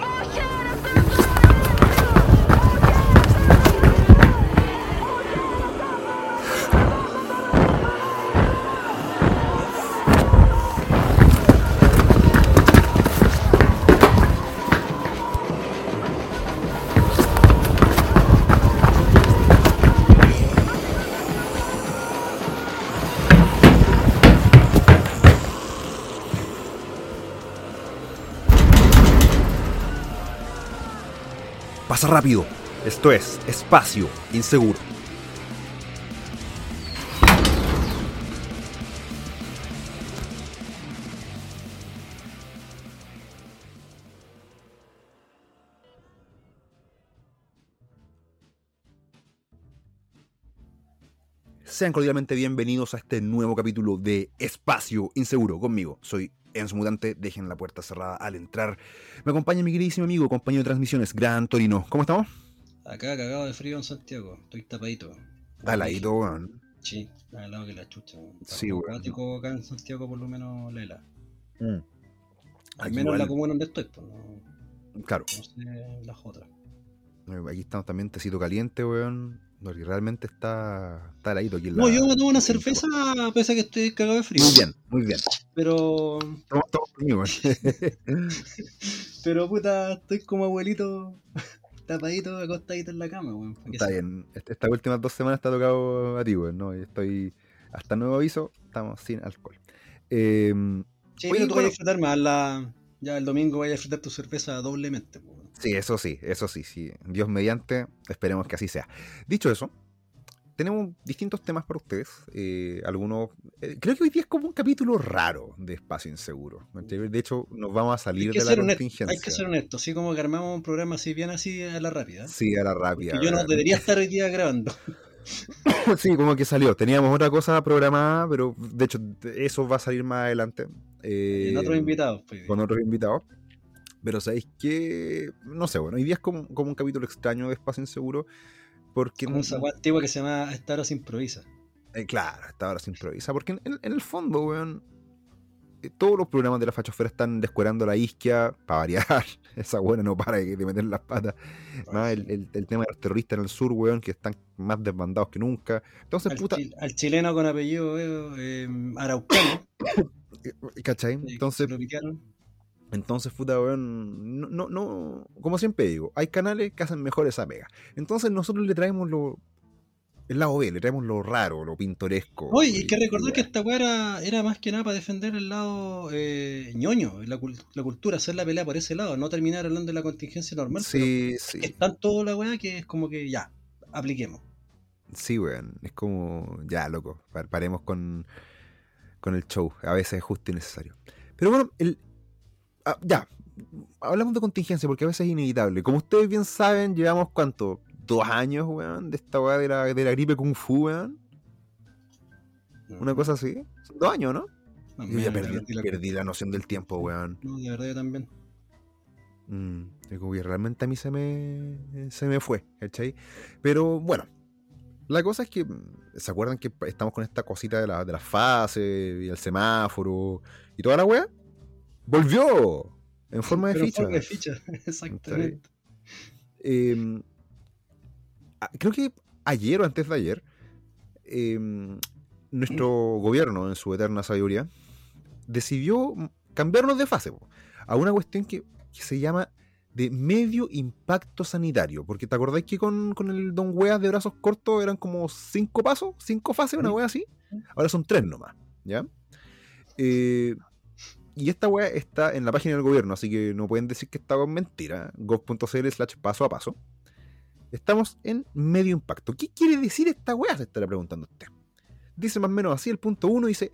Pasa rápido. Esto es Espacio Inseguro. Sean cordialmente bienvenidos a este nuevo capítulo de Espacio Inseguro conmigo. Soy Enzo Mutante, dejen la puerta cerrada al entrar. Me acompaña mi queridísimo amigo, compañero de transmisiones, Gran Torino. ¿Cómo estamos? Acá cagado de frío en Santiago, estoy tapadito. Aladito, weón. Sí, al lado que la chucha. weón. Sí, weón. acá en Santiago por lo menos lela. Mm. Al menos igual- la comuna donde estoy, pues no, Claro, no sé las otras. eh, aquí estamos también tecito caliente, weón. Porque realmente está, está aquí en No, la- yo me tomo una la cerveza pese a que estoy cagado de frío. Muy bien, muy bien. Pero, Estamos, weón. pero puta, estoy como abuelito tapadito, acostadito en la cama, weón. ¿Para qué Está bien. Est- Estas últimas dos semanas está tocado a ti, weón. No, Y estoy. Hasta nuevo aviso, estamos sin alcohol. Eh, Sí, Oye, pero tú bueno. vas a disfrutar más la... Ya el domingo vayas a disfrutar tu cerveza doblemente, weón. Sí, eso sí, eso sí, sí. Dios mediante, esperemos que así sea. Dicho eso, tenemos distintos temas para ustedes. eh, algunos. eh, creo que hoy día es como un capítulo raro de Espacio Inseguro. De hecho, nos vamos a salir de la honesto, contingencia. hay que ser honesto, así como que armamos un programa así bien así a la rápida. Sí, a la rápida. Yo no debería estar hoy día grabando. Sí, como que salió. Teníamos otra cosa programada, pero de hecho, eso va a salir más adelante. eh, en otros invitados. Pues, Con otros invitados. Pero sabéis que. No sé, bueno, hoy día es como, como un capítulo extraño de Espacio Inseguro. Porque. como esa weá antigua que se llama Esta hora se improvisa. eh, claro, esta hora se improvisa. Porque en, en el fondo, weón. eh, Todos los programas de la fachosfera están descuerando la isquia para variar. Esa buena no para de meter las patas. Más el, el- el tema de los terroristas en el sur, weón, que están más desbandados que nunca. Entonces, Al, puta. chi- al chileno con apellido eh, eh, araucano. eh, ¿Cachai? Entonces, lo. Entonces, puta, weón, no, no, no, como siempre digo, hay canales que hacen mejor esa pega. Entonces nosotros le traemos lo, el lado B, le traemos lo raro, lo pintoresco. Oye, hay que recordar y que esta weá era, era más que nada para defender el lado eh, ñoño, la, la cultura, hacer la pelea por ese lado, no terminar hablando de la contingencia normal. Sí, sí, Es tanto la weá que es como que ya, apliquemos. sí, weón, es como, ya, loco, pa- paremos con, con el show, a veces es justo y necesario. Pero bueno, el, ah, ya, hablamos de contingencia porque a veces es inevitable. Como ustedes bien saben, llevamos, ¿cuánto? Dos años, weón, de esta weá de la, de la gripe Kung Fu, weón. Una cosa así. Son dos años, ¿no? No, Yo ya perdí, la- perdí la noción del tiempo, weón. No, de verdad yo también. Mm, como que realmente a mí se me, se me fue, ¿cachai? Pero bueno, la cosa es que, mm, ¿se acuerdan que estamos con esta cosita de, la, de las fases y el semáforo y toda la weá? ¡Volvió! En forma de Pero en ficha. forma de ficha, exactamente. Eh, ah, creo que ayer o antes de ayer, eh, nuestro gobierno, en su eterna sabiduría, decidió cambiarnos de fase po, a una cuestión que, que se llama de medio impacto sanitario. Porque te acordáis que con, con el Don Weas de brazos cortos eran como cinco pasos, cinco fases, una wea así. Ahora son tres nomás, ¿ya? Eh, y esta wea está en la página del gobierno, así que no pueden decir que está con mentira. gov.cl slash paso a paso. Estamos en medio impacto. ¿Qué quiere decir esta wea? Se estará preguntando usted. Dice más o menos así, el punto uno dice,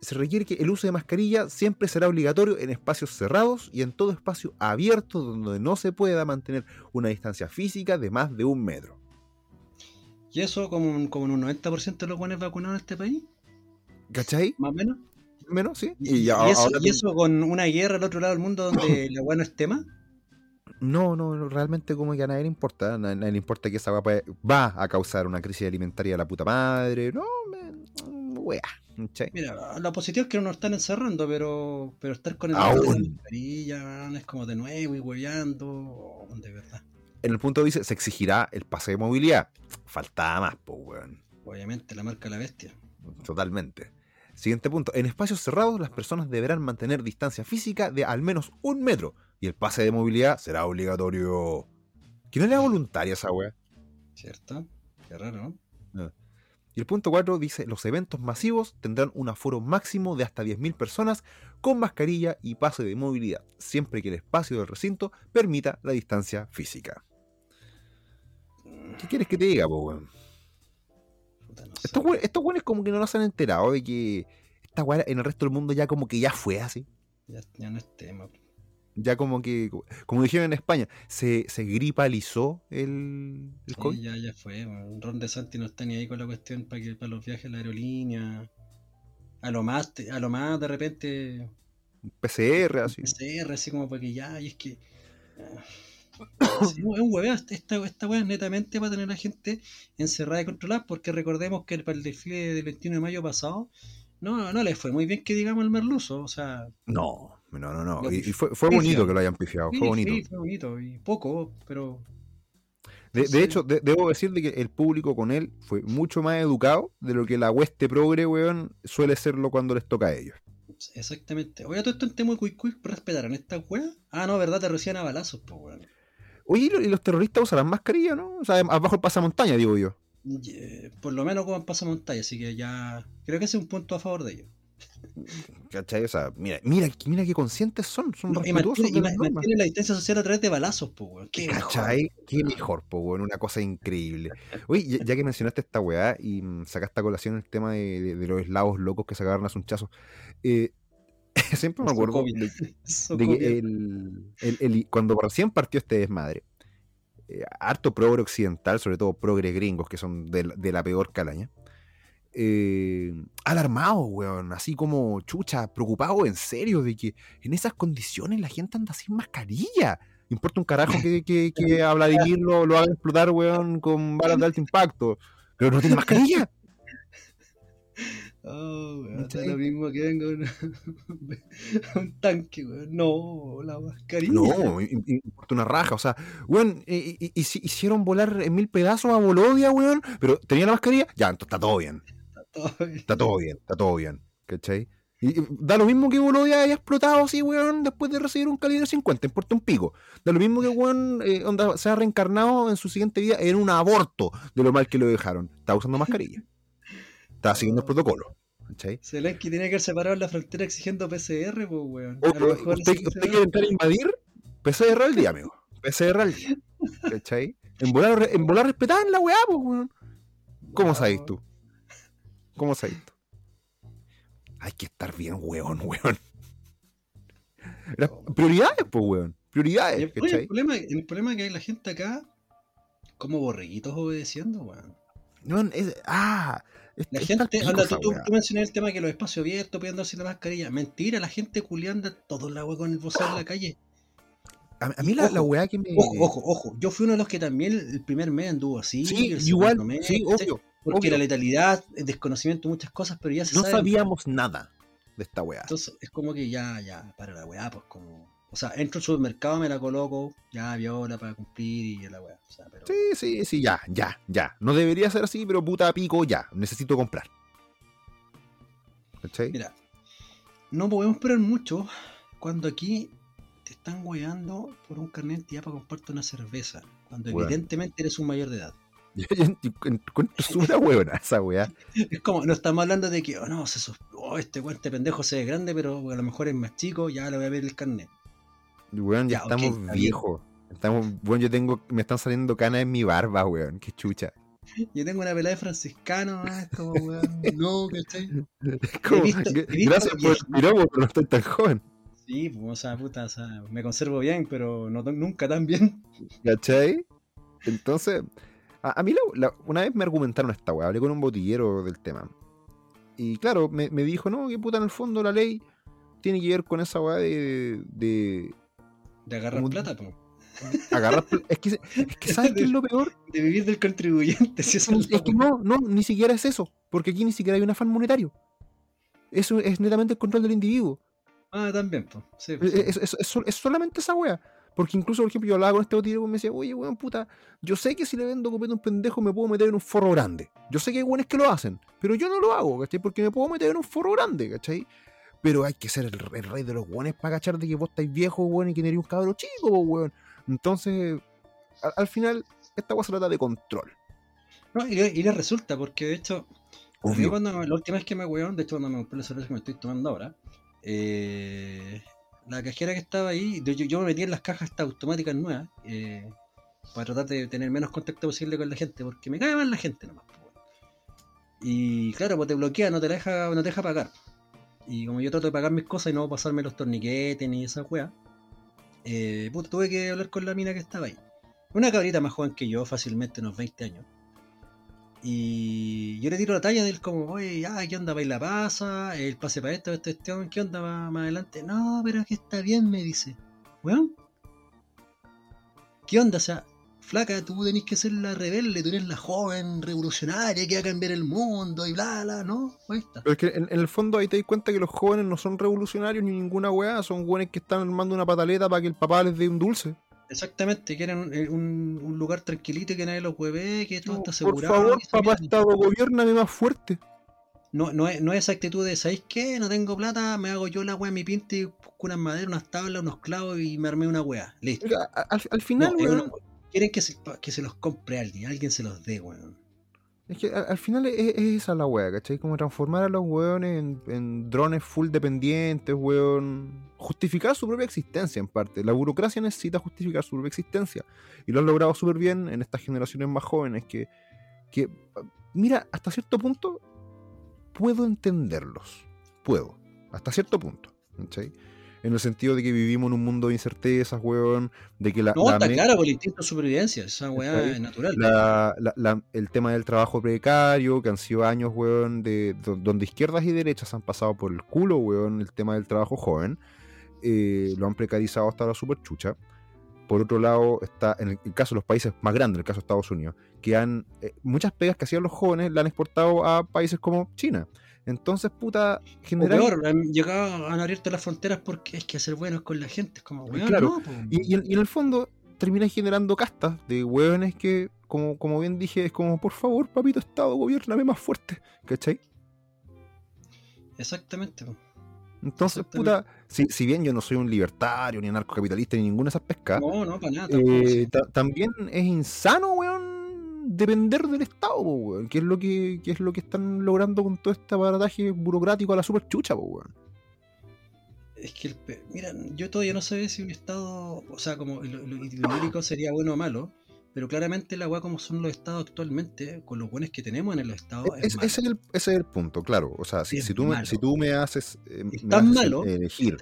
se requiere que el uso de mascarilla siempre será obligatorio en espacios cerrados y en todo espacio abierto donde no se pueda mantener una distancia física de más de un metro. Y eso como, como en un 90% de los buenos vacunados en este país, ¿Cachai? más o menos. Menos, sí. Y, ya- y eso, ahora y ten- eso con una guerra al otro lado del mundo donde la weá no es tema. No, no, realmente como que a nadie le importa. A nadie, le importa que esa weá puede- va a causar una crisis alimentaria de la puta madre. No, me, wea. ¿cachai? Mira, lo positivo es que no nos están encerrando, pero, pero estar con el Aún. mascarilla es como de nuevo y hueveando, oh, de verdad. En el punto dice, se exigirá el pase de movilidad. Faltaba más, pues, weón. Obviamente, la marca de la bestia. Totalmente. Siguiente punto. En espacios cerrados, las personas deberán mantener distancia física de al menos un metro y el pase de movilidad será obligatorio. ¿Que no era voluntaria esa weá? ¿Cierto? Qué raro, ¿no? Y el punto 4 dice, los eventos masivos tendrán un aforo máximo de hasta 10.000 personas con mascarilla y pase de movilidad, siempre que el espacio del recinto permita la distancia física. ¿Qué quieres que te diga, po, weón? Puta, no sé. Estos weones, estos weones como que no nos han enterado de que esta weá en el resto del mundo ya como que ya fue así. Ya, ya no es tema. Ya como que, como dijeron en España, se, se gripalizó el, el Sí, COVID. ya, ya fue. weón. Ron de Santi no está ni ahí con la cuestión para que para los viajes a la aerolínea. A lo más, a lo más de repente PCR, así. PCR, así como para que ya, y es que. ah, es un hueveo. Esta, esta wea es netamente para tener a la gente encerrada y controlada, porque recordemos que para el desfile del 21 de mayo pasado, no, no le fue muy bien que digamos el merluzo. O sea, No, no, no, no. Y, fue, fue bonito que lo hayan pifiado, sí, fue bonito. sí, fue bonito y poco, pero. De, hecho, de- debo decir de que el público con él fue mucho más educado de lo que la hueste progre, weón, suele serlo cuando les toca a ellos. Exactamente. Oye, todo esto en tema de Quick, ¿respetaron esta wea? Ah, no, ¿verdad? Te recién a balazos, pues, weón. Oye, ¿y lo- y los terroristas usarán mascarilla, no? O sea, abajo el pasamontaña, digo yo. Por lo menos como en pasamontaña, así que ya. Creo que ese es un punto a favor de ellos. ¿Cachai? O sea, mira, mira, mira qué conscientes son, son No, y mantiene, mantiene la distancia social a través de balazos, pues, weón. Qué mejor. ¿Cachai? Qué mejor, po, weón, una cosa increíble. Oye, ya, ya que mencionaste esta weá y mm, sacaste a colación el tema de, de- de los eslavos locos que se agarran a sunchazos, eh, siempre me acuerdo de, que el, el- el- cuando recién partió este desmadre, eh, harto progre occidental, sobre todo progres gringos, que son de, la- de la peor calaña, eh, alarmados, weón, así como chucha, preocupados en serio de que en esas condiciones la gente anda sin mascarilla. Importa un carajo que, que, que a Vladimir lo, lo haga explotar, weón, con balas de alto impacto. Pero no tiene mascarilla. Oh, weón, da ¿Cachai? lo mismo que venga un, un tanque, weón. No, la mascarilla. No, importa una raja. O sea, weón, eh, i- hici- hicieron volar en mil pedazos a Bolodia, weón. Pero tenía la mascarilla. Ya, entonces está todo bien. Todo bien. Está todo bien, está todo bien. ¿Cachai? Y, y da lo mismo que Bolodia haya explotado así, weón, después de recibir un calibre 50, importa un pico. Da lo mismo que, weón, eh, onda, se ha reencarnado en su siguiente vida en un aborto de lo mal que lo dejaron. Está usando mascarilla. Está siguiendo el protocolo. ¿Cachai? Zelensky tiene que haber separado en la frontera exigiendo PCR, pues, weón. A lo mejor ¿Usted, usted quiere entrar a invadir? PCR al día, amigo. PCR al día. ¿Cachai? En volar, en volar respetar la weá, pues, weón. ¿Cómo No. sabes tú? ¿Cómo sabes tú? Hay que estar bien, weón, weón. Las prioridades, pues, weón. Y Prioridades, el, oye, el problema, el problema es que hay la gente acá como borreguitos obedeciendo, weón. Weón, es- ah, La gente, anda, tú, tú, el tema que los espacios abiertos pidiendo sin la mascarilla. Mentira, la gente culianda todo el agua con el bozal en la calle. A, a mí la, la Ojo, weá que me. Ojo, ojo, ojo. Yo fui uno de los que también el primer mes anduvo así. Sí, el igual, mes, sí. Porque obvio. la letalidad, el desconocimiento, muchas cosas, pero ya se No sabe. sabíamos nada de esta weá. Entonces es como que ya, ya, para la weá, pues como. O sea, entro al supermercado, me la coloco, ya viola para cumplir y la weá. O sea, pero. Sí, sí, sí, ya, ya, ya. No debería ser así, pero puta pico, ya. Necesito comprar. ¿Cachai? Mira, no podemos esperar mucho cuando aquí te están weando por un carnet ya para comprarte una cerveza. Cuando evidentemente eres un mayor de edad. Yo, encuentro una huevona esa weá. Es como, no estamos hablando de que, oh no, se oh, este weón, este pendejo se ve grande, pero a lo mejor es más chico, ya le voy a ver el carnet. Weón, ya, estamos bien. viejos. Estamos, bueno, yo tengo, me están saliendo canas en mi barba, weón. Qué chucha. Yo tengo una pelada de franciscano, ah, es como, weón, no, ¿cachai? Es como, visto- gracias por el piropo, pero no estoy tan joven. Sí, pues, o sea, puta, o sea, me conservo bien, pero no nunca tan bien. ¿Cachai? Entonces, a, a mí la- la- una vez me argumentaron esta weá, hablé con un botillero del tema. Y claro, me, me dijo, no, que puta, en el fondo la ley tiene que ver con esa weá de, de De agarrar Como- plata, pues. agarrar. es, que, es que, ¿sabes qué es lo peor? De vivir del contribuyente, si eso es Es que no, no, ni siquiera es eso. Porque aquí ni siquiera hay un afán monetario. Eso es netamente el control del individuo. Ah, también, pues. Sí, Es, pues, es- es- es sol- es solamente esa wea. Porque incluso, por ejemplo, yo hablaba con este botillero y me decía, oye, weón, puta, yo sé que si le vendo copete a un pendejo me puedo meter en un forro grande. Yo sé que hay weones que lo hacen, pero yo no lo hago, ¿cachai? Porque me puedo meter en un forro grande, ¿cachai? Pero hay que ser el, el rey de los weones para cachar de que vos estáis viejo, weón, y que eres un cabro chico, weón. Entonces, al, al final, esta wea se trata de control. No, y, le- y les resulta, porque de hecho, Obvio. cuando la última vez que me weón, de hecho cuando me compré la cerveza que me estoy tomando ahora, eh, la cajera que estaba ahí, yo, yo me metí en las cajas estas automáticas nuevas, eh, para tratar de tener menos contacto posible con la gente, porque me cae mal la gente nomás. Y claro, pues te bloquea, no te deja, no te deja pagar. Y como yo trato de pagar mis cosas y no pasarme los torniquetes ni esa weá, eh, puta, tuve que hablar con la mina que estaba ahí. Una cabrita más joven que yo, fácilmente unos 20 años. Y yo le tiro la talla del como, oye, ya, ¿qué onda? ¿Baila pasa? ¿El pase para esto, esto, esto? ¿Qué onda más, más adelante? No, pero que está bien, me dice. Weón. ¿Qué onda? O sea, flaca, tú tenés que ser la rebelde, tú eres la joven revolucionaria que va a cambiar el mundo y bla, bla, ¿no? Ahí está. Pero es que en, en el fondo ahí te das cuenta que los jóvenes no son revolucionarios ni ninguna weá, son weones que están armando una pataleta para que el papá les dé un dulce. Exactamente, quieren un, un, un lugar tranquilito que nadie los hueve, que todo está Por asegurado. favor, y esa papá. Estado, gobiername más fuerte. No, no, es, no es esa actitud de, ¿sabéis qué? No tengo plata, me hago yo la en mi pinta y busco unas maderas, unas tablas, unos clavos y me armé una wea. Listo. Al, final, weón, quieren que se, que se los compre alguien, alguien se los dé, weón. es que al, al final es, es esa la weá, ¿cachai? Como transformar a los weones en, en drones full dependientes, weón. Justificar su propia existencia, en parte. La burocracia necesita justificar su propia existencia. Y lo han logrado súper bien en estas generaciones más jóvenes que, que, mira, hasta cierto punto puedo entenderlos. Puedo. Hasta cierto punto. ¿cachai? En el sentido de que vivimos en un mundo de incertezas, weón. De que la, No, la está claro, por el instinto de supervivencia, esa weá es natural. la- el tema del trabajo precario, que han sido años, weón, de, do- donde izquierdas y derechas han pasado por el culo, weón, el tema del trabajo joven, eh, lo han precarizado hasta la super chucha. Por otro lado, está en el, el caso de los países más grandes, en el caso de Estados Unidos, que han eh, muchas pegas que hacían los jóvenes la han exportado a países como China. Entonces, puta, O general, peor, han llegado, han abierto las fronteras porque es que ser buenos con la gente es como, weón, Claro. no. Y, y en, y en el fondo termina generando castas de hueones que, como, como bien dije, es como, por favor, papito Estado, gobiername más fuerte. ¿Cachai? Exactamente. Entonces, puta, si, si bien yo no soy un libertario, ni anarcocapitalista, ni ninguna de esas pescas, No, no, para nada. eh, también es insano, weón, depender del Estado, po, weón. Que es lo que, que es lo que están logrando con todo este aparataje burocrático a la super chucha, po, weón. Es que, el mira, yo todavía no sé si un estado, o sea, como lo, lo ideológico sería bueno o malo, pero claramente la weá como son los estados actualmente, con los buenos que tenemos en los estados, es, Es- malo. ese, es el, ese es el punto, claro. O sea, si, Es si, tú, me, si tú me haces, eh, Es me tan haces malo. elegir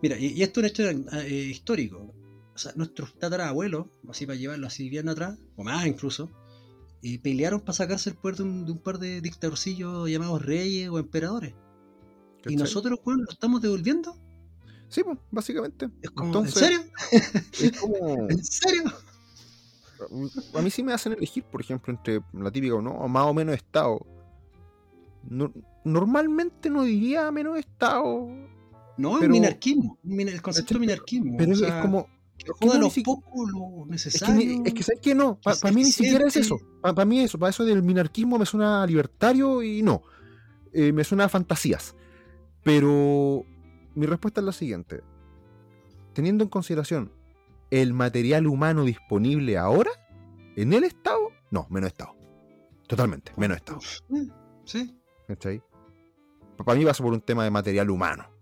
Mira, y, y esto es un hecho eh, histórico. O sea, nuestros tatarabuelos, así para llevarlo así bien atrás, o más incluso, eh, pelearon para sacarse el poder de un, de un par de dictadorcillos llamados reyes o emperadores. Y nosotros, weón, lo estamos devolviendo. Sí, pues, básicamente. Es como, Entonces, ¿en serio? Es como. ¿En serio? A mí sí me hacen elegir, por ejemplo, entre la típica o no, más o menos Estado. No- normalmente no diría menos Estado, No, es Pero- un minarquismo. el concepto de minarquismo. pero o es- sea, es como. Es que lo Es que, es ¿sabes qué? No, para mí ni siquiera es eso. Para mí eso, para eso del minarquismo me suena libertario y no. Eh, me suena a fantasías. Pero mi respuesta es la siguiente. Teniendo en consideración el material humano disponible ahora, en el Estado, no, menos Estado. Totalmente, menos Estado. Eh, Sí. ¿Cachai? Para mí pasa por un tema de material humano.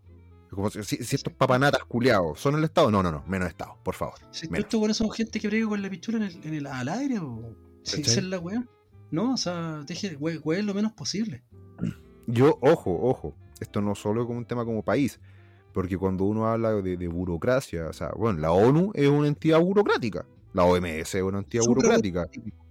Como estos papanatas culiados son el Estado, no, no, no, menos Estado, por favor. Si Menos. estos buenos son gente que brega con la pichula en el, en el, al aire, o si ¿Cachai? esa es la weá. No, o sea, deje we- lo menos posible. Yo, ojo, ojo, esto no solo como un tema como país, porque cuando uno habla de, de burocracia, o sea, bueno, la ONU es una entidad burocrática, la OMS es una entidad burocrática.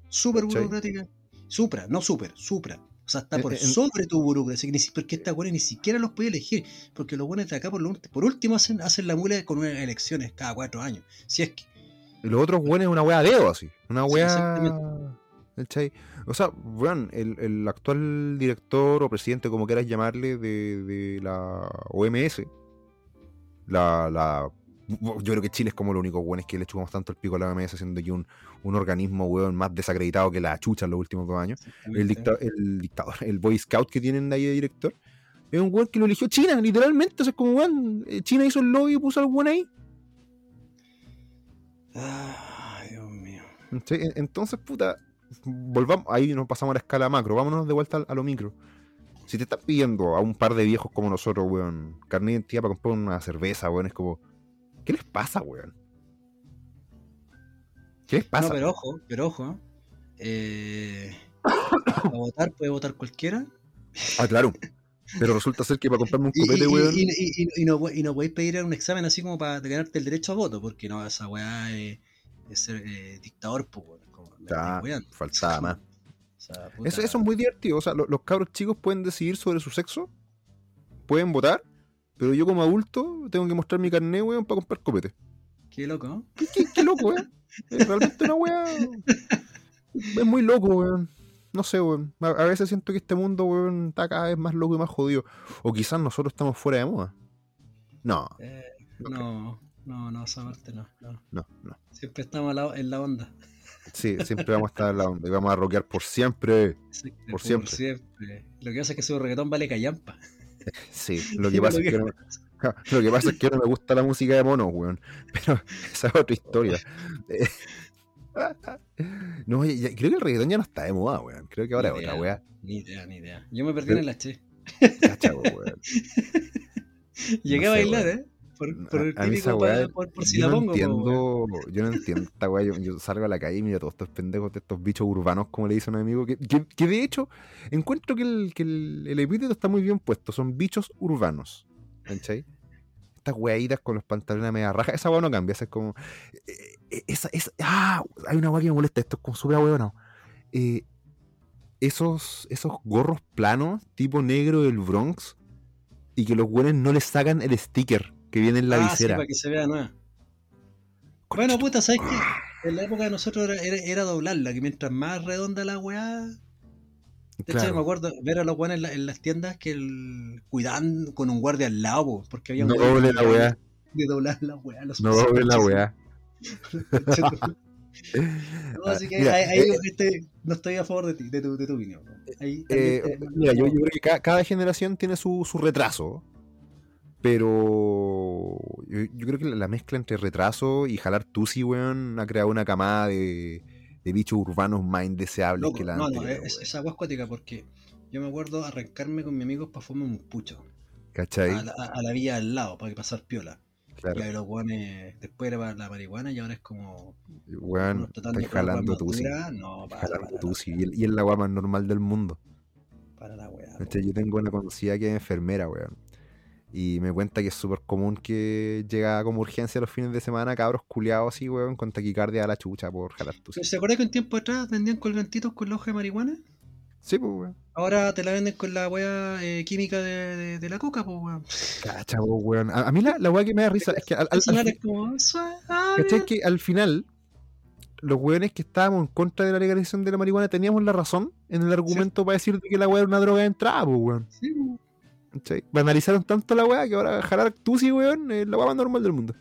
Súper burocrática. Supra, no super, supra. O sea, está por En- en- sobre tu burocracia. Porque esta weá ni siquiera los puede elegir. Porque los buenos de acá, por, lo, por último, hacen, hacen la mula con unas elecciones cada cuatro años. Si es que. Y los otros buenos es una wea deo así, una Sí, wea... exactamente. ¿Cachai? O sea, weón, el, el actual director o presidente, como quieras llamarle, de, de la OMS, la, la yo creo que Chile es como lo único, weón, es que le chupamos tanto el pico a la OMS, siendo que un, un organismo, weón, más desacreditado que la chucha en los últimos dos años. El, dicta, el dictador, el Boy Scout que tienen ahí de director, es un weón que lo eligió China, literalmente. O sea, es como, weón, eh, China hizo el lobby y puso al weón ahí. Ay, Dios mío. Entonces, puta, volvamos, ahí nos pasamos a la escala macro, vámonos de vuelta a, lo micro. Si te estás pidiendo a un par de viejos como nosotros, weón, carne de identidad para comprar una cerveza, weón, es como, ¿qué les pasa, weón? ¿Qué les pasa? No, pero ojo, pero ojo, eh, para votar puede votar cualquiera. Ah, claro. Pero resulta ser que para comprarme un copete, weón. Y, y, y, no, y no podéis pedir un examen así como para ganarte el derecho a voto, porque no, esa weá es, es ser eh, dictador, pues, weón. Faltaba más. O sea, eso, eso, es muy divertido. O sea, los, cabros chicos pueden decidir sobre su sexo, pueden votar, pero yo como adulto tengo que mostrar mi carnet, weón, para comprar copete. Qué loco. Qué, qué, qué loco, weón. Es realmente una weá. Es muy loco, weón. No sé, weón. A, a, veces siento que este mundo, weón, está cada vez más loco y más jodido. O quizás nosotros estamos fuera de moda. No. Eh, no, no, no, esa parte no. No, no. no. Siempre estamos en la onda. Sí, siempre vamos a estar en la onda y vamos a rockear por siempre. Sí, por, por siempre. siempre. Lo que pasa es que su reggaetón vale callampa. Sí, lo que pasa es que no, lo que pasa es que no me gusta la música de mono, weón. Pero esa es otra historia. No, ya, creo que el reggaetón ya no está de moda, weón. Creo que ahora es otra, weón. Ni idea, ni idea. Yo me perdí en el H. Weón. Llegué No a bailar, weón. ¿eh? Por, por el A mí esa weá, por, por si yo la no pongo. po, weón. entiendo, yo no entiendo esta weá. Yo, yo salgo a la calle y miro a todos estos pendejos de estos bichos urbanos, como le dice un amigo, que, que, que de hecho encuentro que, el, que el, el epíteto está muy bien puesto. Son bichos urbanos. ¿Cachai? Estas weaditas con los pantalones a media raja, esa weá no cambia. Esa es como. eh, eh, Esa, esa, ah, hay una weá que me molesta. Esto es como súper weón. Eh, esos, esos gorros planos, tipo negro del Bronx, y que los weones no les sacan el sticker que viene en la ah, visera. Sí, para que se vea nueva. Bueno, puta, ¿sabes qué? En la época de nosotros era, era, era doblarla, que mientras más redonda la weá. De hecho, Claro. me acuerdo ver a los weones en, la- en las tiendas que el, cuidaban con un guardia al lado, po, porque había un No doble la weá. de doblar la weá. los No doble la weá. No, así que Mira, ahí, ahí eh, este, no estoy a favor de ti, de tu, de tu opinión. Ahí, Eh, te- mira, yo, yo creo que ca- cada, generación tiene su, su retraso, pero yo, yo creo que la mezcla entre retraso y jalar tusi, weón, ha creado una camada de, de bichos urbanos más indeseables Loco, que la no, no, anterior, es, weón. esa agua acuática porque yo me acuerdo arrancarme con mis amigos para fumar un pucho ¿Cachai? a la, a- a la vía al lado para pasar piola. Claro, Y los guanes, después era para la marihuana y ahora es como. weón, la jalando madura. No, para, Jalando para, tusi. Y, es la weá más normal del mundo. para la weá. ¿Cachai? Yo tengo una conocida que es enfermera, weón. Y me cuenta que es súper común que llega como urgencia los fines de semana, cabros culiados así, weón, con taquicardia a la chucha por jalar tusi. ¿Se acuerda que un tiempo atrás vendían colgantitos con la hoja de marihuana? Sí, pues, weón. Ahora te la venden con la weá eh, química de, de, de la coca, pues weón. Cacha, po, weón. A, a mí la, la weá que me da risa es que al, al- Al es como. que al final los weones que estábamos en contra de la legalización de la marihuana teníamos la razón en el argumento para decir de que la weá era una droga de entrada, pues, weón. Sí, po. ¿Cachai? Banalizaron tanto la weá que ahora jalar tusi, weón, es la weá más normal del mundo.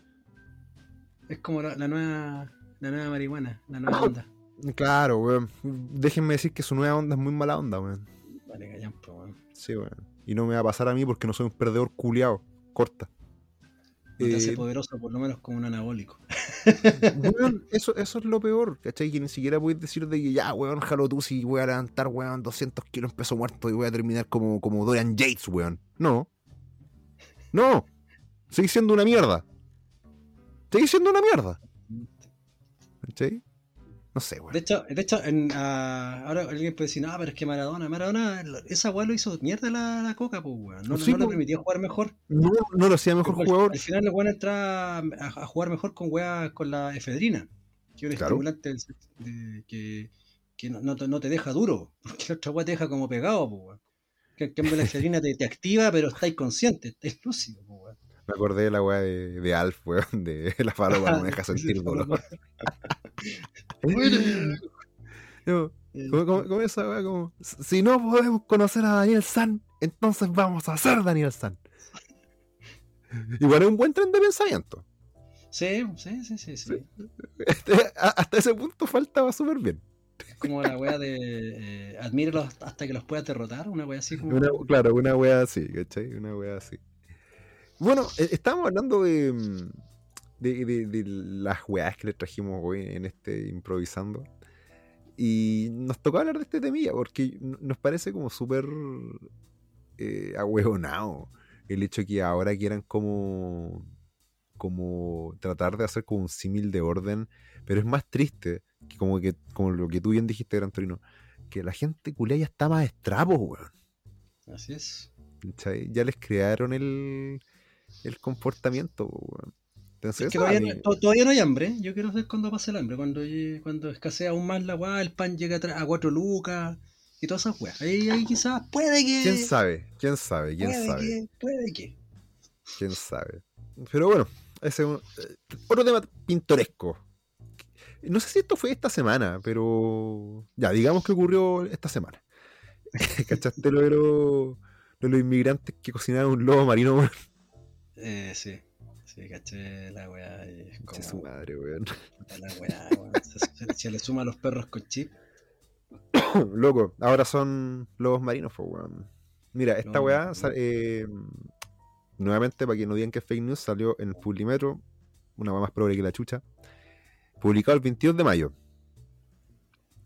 Es como la, la nueva. La nueva marihuana, la nueva onda. Claro, weón. Déjenme decir que su nueva onda es muy mala onda, weón. Vale, callampa, weón. Sí, weón. Y no me va a pasar a mí porque no soy un perdedor culiado. Corta. No te hace Eh, poderoso, por lo menos como un anabólico. Weón, eso, eso es lo peor, ¿cachai? Que ni siquiera puedes decir de que ya, weón, jalo tú si voy a levantar, weón, 200 kilos en peso muerto y voy a terminar como, como Dorian Yates, weón. No. No. Seguís siendo una mierda. Seguís siendo una mierda. ¿Cachai? No sé, De weón. hecho, de hecho en, ah, ahora alguien puede decir, no, pero es que Maradona, Maradona, esa weá lo hizo mierda la, la coca, pues weón. No, Sí, no le po. permitió jugar mejor. No, no lo hacía mejor jugador. Al final el weón entra a, a jugar mejor con weá con la efedrina, que es un Claro. estimulante del- de- que, que no, no te, no te deja duro, porque la otra weá te deja como pegado, pues weón. Que en cambio la efedrina te, te activa, pero estáis consciente, estáis lúcido, pues. Me acordé de la weá de, de Alf, weón, de la falopa no me deja sentir dolor. No, Como, como- como esa weá, como. Si no podemos conocer a Daniel San, entonces vamos a ser Daniel San. Igual es un buen tren de pensamiento. Sí, sí, sí, sí, sí. Este, hasta ese punto faltaba súper bien. Como la wea de eh, admírelos hasta que los puedas derrotar, una wea así como. Una- claro, una wea así, ¿cachai? Una wea así. Bueno, eh, estábamos hablando de, mm, de, de- de las weas que le trajimos hoy en este improvisando. Y nos tocó hablar de este temilla porque nos parece como súper eh, ahueonado el hecho que ahora quieran como como tratar de hacer como un símil de orden, pero es más triste que como que como lo que tú bien dijiste, Gran Torino, que la gente culea ya está más estrapo, weón. Así es. Ya les crearon el, el comportamiento, po, weón. Entonces, Es que eso a todavía, no, to- todavía no hay hambre. Yo quiero ver cuándo pasa el hambre. Cuando, cuando escasea aún más la weá, el pan llega a, tra- a 4 lucas y todas esas weas. Ahí, ahí quizás puede que. ¿Quién sabe? ¿Quién sabe? ¿Quién puede sabe? que. Puede que. ¿Quién sabe? Pero bueno, ese es un- eh, otro tema pintoresco. No sé si esto fue esta semana, pero ya, digamos que ocurrió esta semana. ¿Cachaste lo de los, de los inmigrantes que cocinaron un lobo marino? Eh, sí. Sí, caché la weá. y Es Conche su como. madre, weón. La weá, weón. Se, le suma a los perros con chip. Loco, ahora son lobos marinos, pues, weón. Mira, esta No, weá, no. eh, nuevamente, para que no digan que es fake news, salió en Publimetro, una weá más pobre que la chucha, publicado el 22 de mayo.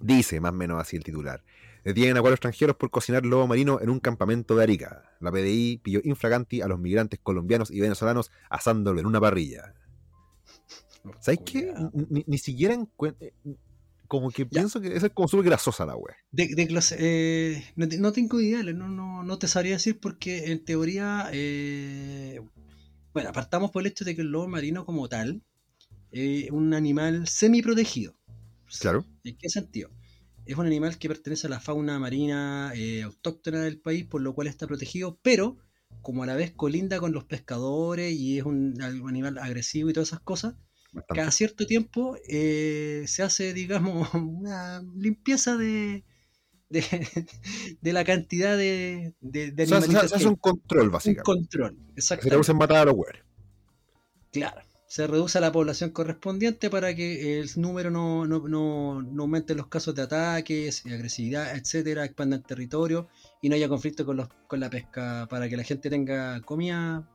Dice, más o menos así el titular. Detienen a cuatro extranjeros por cocinar lobo marino en un campamento de Arica. La PDI pilló infraganti a los migrantes colombianos y venezolanos asándolo en una parrilla. ¿Sabes qué? Ni, ni siquiera encuen- eh, Como que Ya. pienso que esa es como súper grasosa la wea. De, de clase, eh, no, te- no tengo idea, no, no, no te sabría decir porque en teoría, eh, bueno, apartamos por el hecho de que el lobo marino como tal es un animal semi-protegido. Claro. ¿En qué sentido? Es un animal que pertenece a la fauna marina eh, autóctona del país, por lo cual está protegido, pero como a la vez colinda con los pescadores y es un, animal agresivo y todas esas cosas, Bastante. cada cierto tiempo eh, se hace, digamos, una limpieza de, de, de la cantidad de, de, de O sea, se, hace un control, hay. Un básicamente. control, Se exactamente. reducen matar a los weones. Claro. Se reduce la población correspondiente para que el número no, no, no, no aumente los casos de ataques, agresividad, etcétera, expanda el territorio y no haya conflicto con, los, con la pesca para que la gente tenga comida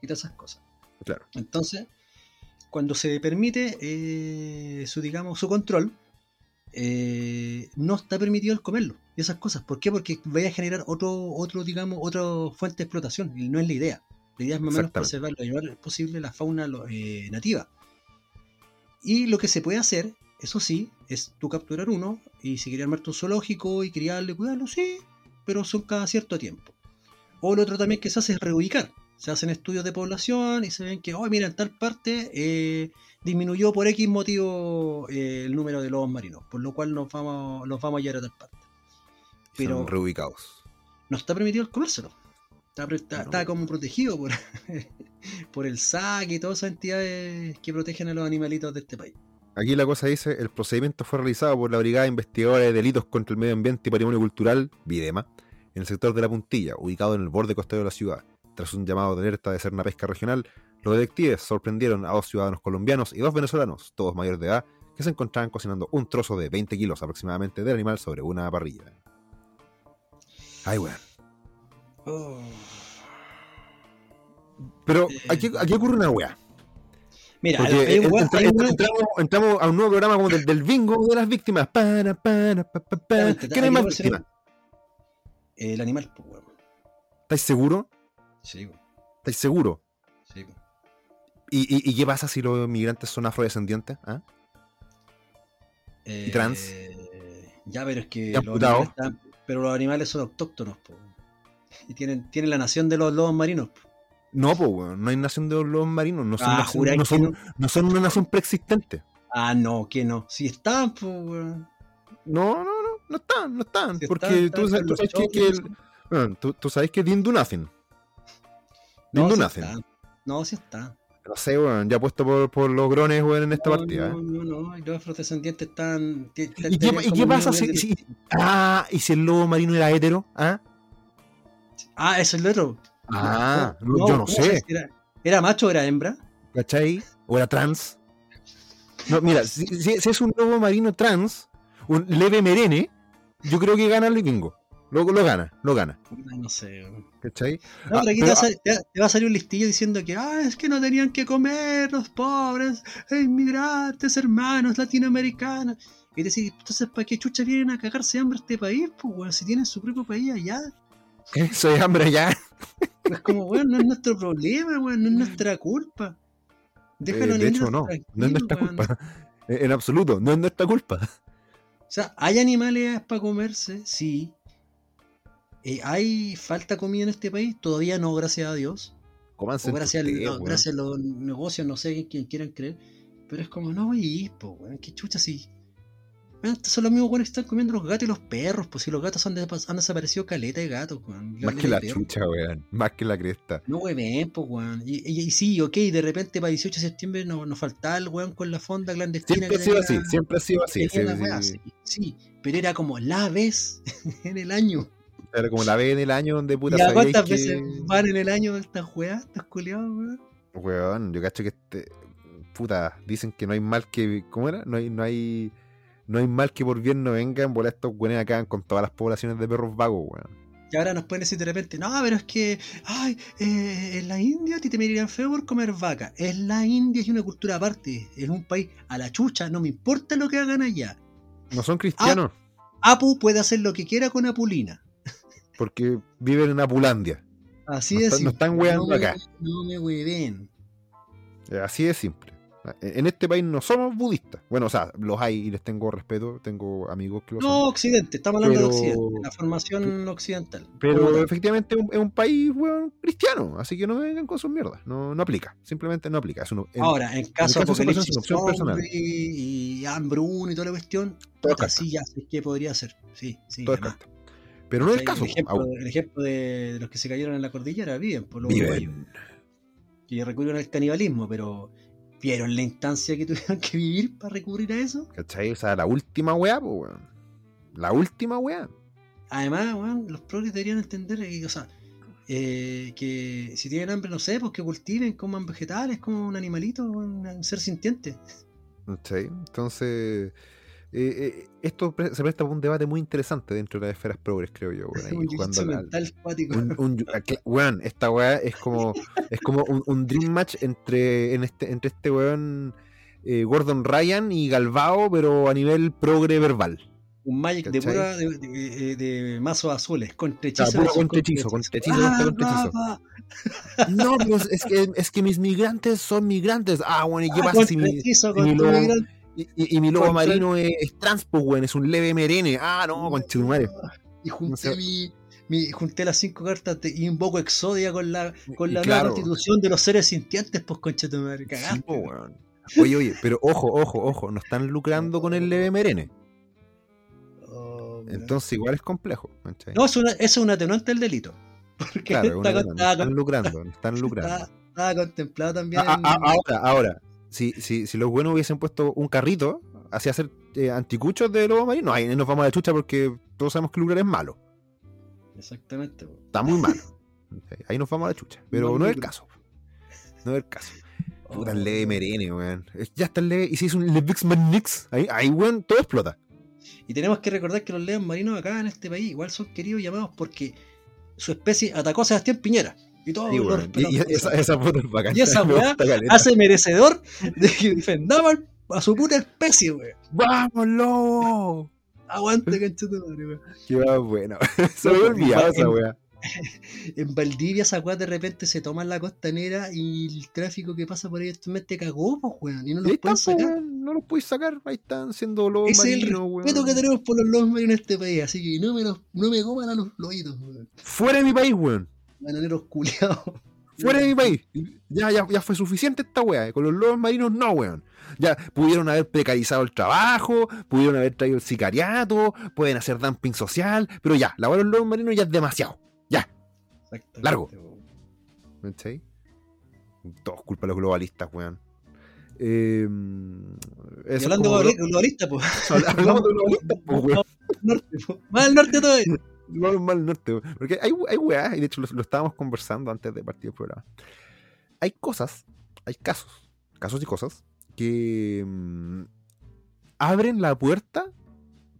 y todas esas cosas. Claro. Entonces, cuando se permite eh, su, digamos, su control, eh, no está permitido el comerlo y esas cosas. ¿Por qué? Porque vaya a generar otro, otro, digamos, otra fuente de explotación y no es la idea. La idea es más o menos preservar lo mayor posible la fauna eh, nativa. Y lo que se puede hacer, eso sí, es tú capturar uno y si querías armarte un zoológico y criarlo y cuidarlo, sí, pero son cada cierto tiempo. O lo otro también que se hace es reubicar. Se hacen estudios de población y se ven que, oh, mira, en tal parte eh, disminuyó por X motivo eh, el número de lobos marinos, por lo cual nos vamos, los vamos a llevar a tal parte. Pero Son reubicados. no está permitido el comérselo. Está, como protegido por, por el SAC y todas esas entidades que protegen a los animalitos de este país. Aquí la cosa dice, el procedimiento fue realizado por la Brigada Investigadora de Delitos contra el Medio Ambiente y Patrimonio Cultural, Videma, en el sector de La Puntilla, ubicado en el borde costero de la ciudad. Tras un llamado de alerta de ser una pesca regional, los detectives sorprendieron a dos ciudadanos colombianos y dos venezolanos, todos mayores de edad, que se encontraban cocinando un trozo de 20 kilos aproximadamente del animal sobre una parrilla. Ay, weón. Oh. Pero Eh. aquí, aquí ocurre una weá. Mira, hay un hay entramos, entramos a un nuevo programa como del, del bingo de las víctimas. Para, para, pa, pa, pa. Exactamente, ¿Quién hay aquí más puede ser- víctimas? el animal, pues, weón. ¿Estáis seguros? Sí, weón. ¿Estáis seguros? Sí, weón. ¿Y, y, y qué pasa si los inmigrantes son afrodescendientes? ¿Ah? Eh, trans? Ya, pero es que ¿Y los están- pero los animales son autóctonos, po. Y tienen, tienen la nación de los lobos marinos. No, pues, weón, no hay nación de los lobos marinos. No son, Ah, nación- no son, no. no son una nación preexistente. Ah, no, que no. Si están, pues, weón. No, no, no, no están, no están. Si porque están, tú, están sabes, tú los sabes que, que el- weón, tú, tú sabes que Din Do Nothing. No, Din Do sí están. No, sí están. No sé, weón, ya puesto por, por los grones, weón, en esta no, partida. No, no, no, los afrodescendientes están. ¿Y, y qué, y qué pasa si, si- Ah, ¿y si el lobo marino era hetero? ¿Ah? Ah, eso es el otro. Ah, no, yo no ¿cómo sé. Era, ¿Era macho o era hembra? ¿Cachai? ¿O era trans? No, mira, si, si- si es un lobo marino trans, un leve merene, yo creo que gana el vikingo. Lo, lo gana, lo gana. No sé. ¿Cachai? No, Ah, pero aquí pero- te, va a te va- salir un listillo diciendo que ah, es que no tenían que comer los pobres inmigrantes, hermanos latinoamericanos. Y decís, entonces, ¿para qué chucha vienen a cagarse hambre a este país? Pues, weón, si tienen su propio país allá. Es hambre ya. Es como, weón, no es nuestro problema, weón, no es nuestra culpa. Déjalo Eh, de hecho, no. No es nuestra culpa. En absoluto, no es nuestra culpa. O sea, ¿hay animales para comerse? Sí. Eh, ¿Hay falta comida en este país? Todavía no, gracias a Dios. O entre gracias, no, weón. gracias a los negocios, no sé quién quieran creer. Pero es como, no, y weón, qué chucha sí. Estos son los mismos weones que están comiendo los gatos y los perros, pues si los gatos han, han desaparecido caleta de gatos, weón. Más que la perros. chucha, weón. Más que la cresta. No, weón, pues, weón. Y, y- y sí, ok, de repente para 18 de septiembre nos, nos faltaba el weón con la fonda clandestina. Siempre ha sido así, siempre ha sido así. sí, sí. pero era como la vez en el año. Era como la vez en el año donde puta ¿Ya sabíais cuántas que... veces van en el año estas weas, estos culiados, weón? Weón, yo cacho que este. Puta, dicen que no hay mal que. ¿Cómo era? No hay, no hay. No hay mal que por bien no venga en bola estos weones acaban con todas las poblaciones de perros vagos, weón. Y ahora nos pueden decir de repente, no, pero es que, ay, eh, en la India a ti te mirarían feo por comer vaca. En la India es una cultura aparte, es un país a la chucha, no me importa lo que hagan allá. No son cristianos, Apu puede hacer lo que quiera con Apulina. porque viven en Apulandia. Así No de no están weando acá. No me hueven. Eh, Así de simple. En este país no somos budistas. Bueno, o sea, los hay y les tengo respeto. Tengo amigos que lo No, son. Occidente, estamos hablando Pero- de Occidente, la formación occidental. Pero efectivamente es un, es país, weón, cristiano. Así que no vengan con sus mierdas. No, no aplica. Simplemente no aplica. Es uno, en- Ahora, en caso de caso de apocalipsis opción personal. y hambruna y toda la cuestión, es sí, ya sé que podría ser. Sí, sí. es. Pero no es el El caso. ejemplo, el ejemplo de los que se cayeron en la cordillera, viven por los uruguayos, Viven. que recurrieron al canibalismo, pero ¿vieron la instancia que tuvieron que vivir para recurrir a eso? ¿Cachai? O sea, la última weá, pues, weón. La última weá. Además, weón, los progres deberían entender, eh, o sea, eh, que si tienen hambre, no sé, pues que cultiven, coman vegetales, como un animalito, un, un ser sintiente. ¿Cachai? Entonces, eh, eh, esto pre- se presta para un debate muy interesante dentro de las esferas progres, creo yo. weón, ahí un jugando weón, esta weá es como es como un, un dream match entre, en este, entre este weón eh, Gordon Ryan y Galvao, pero a nivel progre verbal. Un Magic de pura de, de- de mazos azules, con Claro, hechizo. contra-hechizo, contra-hechizo, contra-hechizo. No, pero es, que, es que mis migrantes son migrantes. Ah, bueno, ¿y qué pasa si mi, hechizo si mi y, y- y mi lobo marino es, es trans, pues, weón, es un leve merene? Ah, no, conchetumare. Y junté No sé. mi, mi- junté las cinco cartas de invoco Exodia con la con la claro. nueva constitución de los seres sintientes, pues concha tu madre, Sí, cagaste. po, weón. Oye, oye, pero ojo, ojo, ojo, no están lucrando con el leve merene. Oh. Entonces igual es complejo. ¿cachai? no, es una, eso es un atenuante del delito. Porque claro, una no están lucrando, no están lucrando. estaba- estaba contemplado también. Ah, ah, en- ah, ahora, ahora, si, si, si los buenos hubiesen puesto un carrito hacia hacer eh, anticuchos de lobo marino, ahí nos vamos a la chucha porque todos sabemos que lucrar es malo. Exactamente. Está muy malo. Ahí nos vamos a la chucha. Pero no es el caso. No es el caso. Puta, Oh, el leve weón. merene, weón. Ya está el leve. Y si es un Levix Nix, ahí, ahí, weón, todo explota. Y tenemos que recordar que los leones marinos acá en este país igual son queridos y llamados porque su especie atacó a Sebastián Piñera. Y todos Sí, respetamos Y, esa, esa foto es bacán. Y esa Me weá hace merecedor de que defendaban a su puta especie, weón. ¡Vamos, lobo! Aguante, cancha tu madre, weón. Qué va bueno. Se me olvidado esa weá. En Valdivia, esa weá de repente se toman la costanera y el tráfico que pasa por ahí actualmente cagó, pues, weón. Y no los pueden están, po, sacar. weón, no los podéis sacar, ahí están siendo lobos es el marinos, weón. respeto que tenemos por los lobos marinos en este país. Así que no me, los, no me coman a los lobitos, weón. Fuera de mi país, weón. Bananeros culiados. Fuera de mi país. Ya, ya, ya fue suficiente esta weá. Con los lobos marinos, no, weón. Ya pudieron haber precarizado el trabajo, pudieron haber traído el sicariato, pueden hacer dumping social, pero ya, la weá de los lobos marinos ya es demasiado. Ya, Largo. weón. ¿cachai? Todos culpa de los globalistas, weón. Eh, hablando de dro- globalista, pues. Hablamos de globalistas, pues, weón. Más al norte todavía. No, mal al norte. Porque hay, hay weas, y de hecho lo, lo estábamos conversando antes de partir el programa. Hay cosas, hay casos, casos y cosas que mm, abren la puerta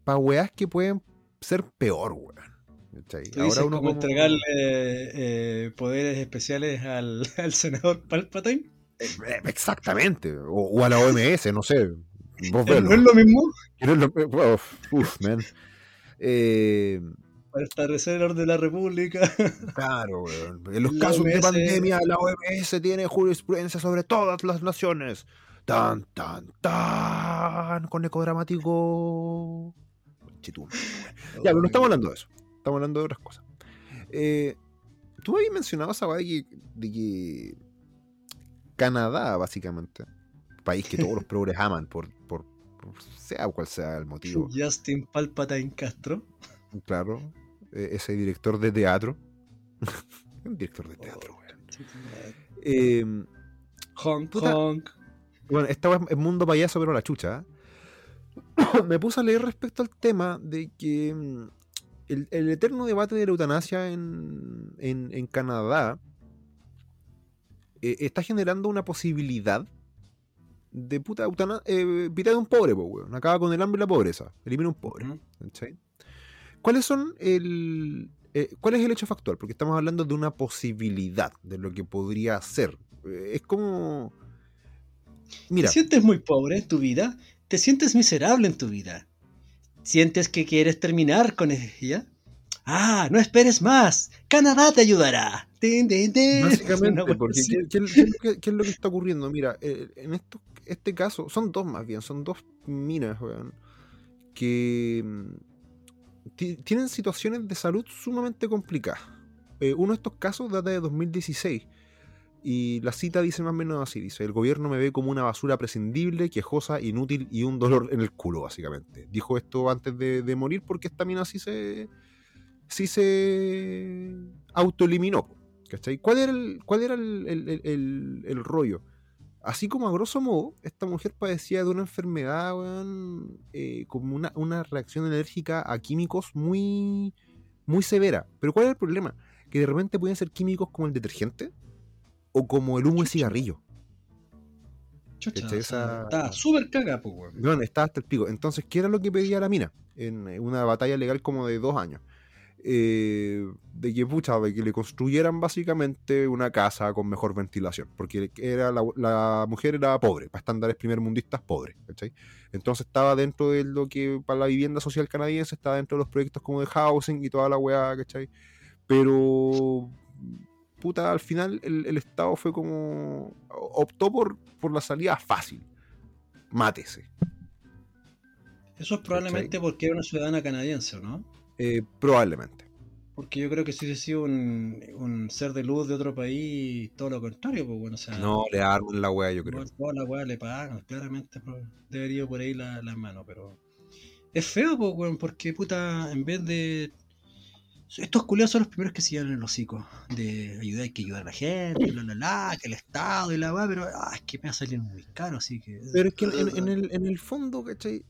para weas que pueden ser peor, weón. ¿Cachai? Tú dices como entregarle eh, poderes especiales al, al senador Palpatine. Eh, Exactamente. O, o a la OMS, no sé. ¿No es lo mismo? Lo- Uf, uf, man. Eh, Para establecer el orden de la república. claro, weón. En los La casos de pandemia, la OMS tiene jurisprudencia sobre todas las naciones. Tan, tan, tan. Con eco dramático. Ya, pero no estamos hablando de eso. Estamos hablando de otras cosas. Eh, Tú habías mencionado esa de que, Canadá, básicamente, país que todos los progres aman por, por, por sea cual sea el motivo. Justin Palpatine Castro. Claro, ese director de teatro. Un director de teatro, weón. Eh, Honk, Puta. honk. bueno, esta es mundo payaso, pero la chucha. ¿eh? Me puse a leer respecto al tema de que mm, el, el eterno debate de la eutanasia en, en, en Canadá eh, está generando una posibilidad de puta eutana, eh, vida de un pobre, po, weón. Acaba con el hambre y la pobreza. Elimina un pobre. Ujú. ¿Cuáles son el. eh, ¿Cuál es el hecho factual? Porque estamos hablando de una posibilidad de lo que podría ser. Eh, es como. Mira, ¿Te sientes muy pobre en tu vida? ¿Te sientes miserable en tu vida? ¿Sientes que quieres terminar con ella? Ah, no esperes más. Canadá te ayudará. Tin, tin. Una básicamente, porque. ¿qué, qué- qué es lo que, qué es lo que está ocurriendo? Mira, eh, en esto, este caso, son dos más bien, son dos minas, weón, que mm, tienen situaciones de salud sumamente complicadas. Eh, uno de estos casos data de 2016 y la cita dice más o menos así, dice, el gobierno me ve como una basura prescindible, quejosa, inútil y un dolor en el culo, básicamente. Dijo esto antes de, morir porque esta mina sí se, sí se autoeliminó. ¿Cachai? ¿Cuál era el, cuál era el- el- el rollo? Así como a grosso modo, esta mujer padecía de una enfermedad, weón, eh, como una, una reacción alérgica a químicos muy, muy severa. Pero ¿cuál es el problema? Que de repente pueden ser químicos como el detergente o como el humo de cigarrillo. Chucha, Estaba súper caga, pues, weón. Bueno, estaba hasta el pico. Entonces, ¿qué era lo que pedía la mina? En eh, una batalla legal como de dos años. Eh, de que, pucha, de que le construyeran básicamente una casa con mejor ventilación. Porque era la, la mujer era pobre, para estándares primermundistas pobre. ¿cachai? Entonces estaba dentro de lo que para la vivienda social canadiense, estaba dentro de los proyectos como de housing y toda la weá, ¿cachai? Pero puta, al final el, el Estado fue como. optó por, por la salida fácil. Mátese. Eso es probablemente porque era una ciudadana canadiense, ¿o ¿no? Eh, probablemente. Porque yo creo que si hubiese sido un, un ser de luz de otro país, todo lo contrario, pues bueno, o sea, No le arman la weá, yo creo. toda la weá le pagan, claramente pues, debería por ahí la, la mano, pero es feo, pues, weón, porque puta, en vez de. Estos culiados son los primeros que se llevan en el hocico de ayudar, hay que ayudar a la gente, la la la, que el Estado y la weá, pero ah, es que me va a salir muy caro, así que. Pero es que en el, en el fondo, ¿cachai?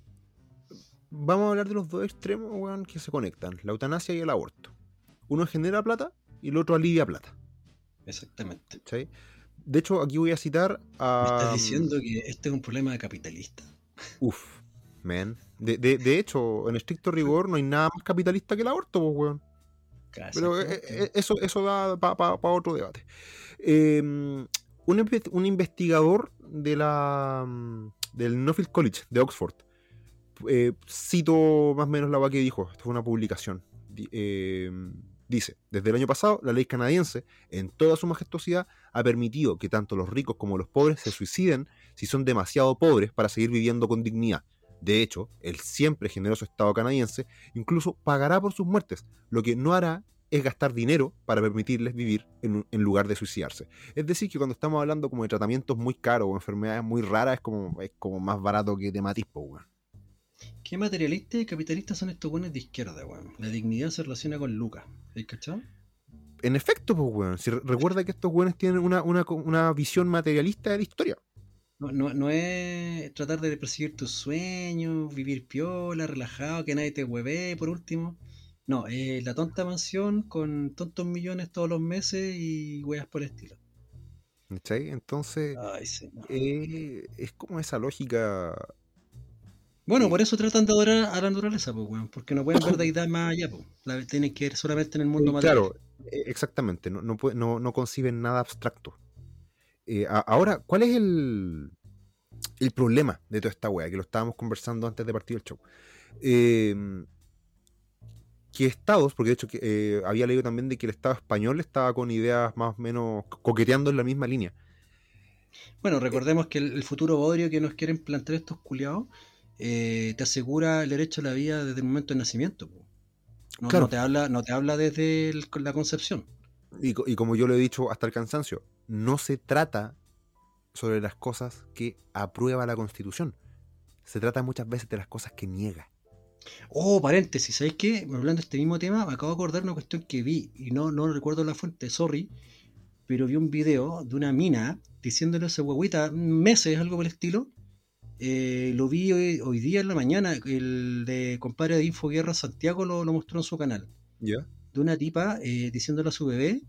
Vamos a hablar de los dos extremos, weón, que se conectan: la eutanasia y el aborto. Uno genera plata y el otro alivia plata. Exactamente. De hecho, aquí voy a citar ¿Me a. estás diciendo que este es un problema de capitalista? Uf, man. De, de, de hecho, en estricto rigor, no hay nada más capitalista que el aborto, pues, weón. Casi, Pero eh, eh, eso, eso da para otro debate. Eh, un, un investigador de la, mm, del Nuffield College de Oxford, eh, cito más o menos la va que dijo, esto fue una publicación, eh, dice, desde el año pasado la ley canadiense, en toda su majestuosidad, ha permitido que tanto los ricos como los pobres se suiciden si son demasiado pobres para seguir viviendo con dignidad. De hecho, el siempre generoso Estado canadiense incluso pagará por sus muertes, lo que no hará es gastar dinero para permitirles vivir en, lugar de suicidarse. Es decir, que cuando estamos hablando como de tratamientos muy caros o enfermedades muy raras, es como, es como más barato que po, weón. ¿Qué materialistas y capitalistas son estos buenos de izquierda, weón? La dignidad se relaciona con Lucas. ¿Has cachado? en efecto, pues, weón. Si recuerda que estos weones tienen una, una, una visión materialista de la historia. No, no, no, es tratar de perseguir tus sueños, vivir piola, relajado, que nadie te hueve, por último. No, es la tonta mansión con tontos millones todos los meses y weas por el estilo. ¿Cachai? Entonces, eh, es como esa lógica. Bueno, por eso tratan de adorar a la naturaleza, pues, weón, porque no pueden ver deidad más allá, pues. La tienen que ver solamente en el mundo material. Claro, e, exactamente, no, no, no, conciben nada abstracto. Eh, ahora, ¿cuál es el, el problema de toda esta wea? Que lo estábamos conversando antes de partir el show. Eh, que estados, porque de hecho eh, había leído también de que el Estado español estaba con ideas más o menos coqueteando en la misma línea. Bueno, recordemos que el, futuro bodrio que nos quieren plantear estos culiados eh, te asegura el derecho a la vida desde el momento del nacimiento. No, no te habla, no te habla desde la concepción. Y, y como yo lo he dicho hasta el cansancio, no se trata sobre las cosas que aprueba la Constitución. Se trata muchas veces de las cosas que niega. Oh, paréntesis, ¿sabéis qué? Hablando de este mismo tema, me acabo de acordar una cuestión que vi, y no, no recuerdo la fuente, sorry, pero vi un video de una mina diciéndole a esa huevita, meses, algo por el estilo. Eh, lo vi hoy, día en la mañana, el de compadre de Infoguerra Santiago lo, lo mostró en su canal. ¿Ya? De una tipa eh, diciéndole a su bebé,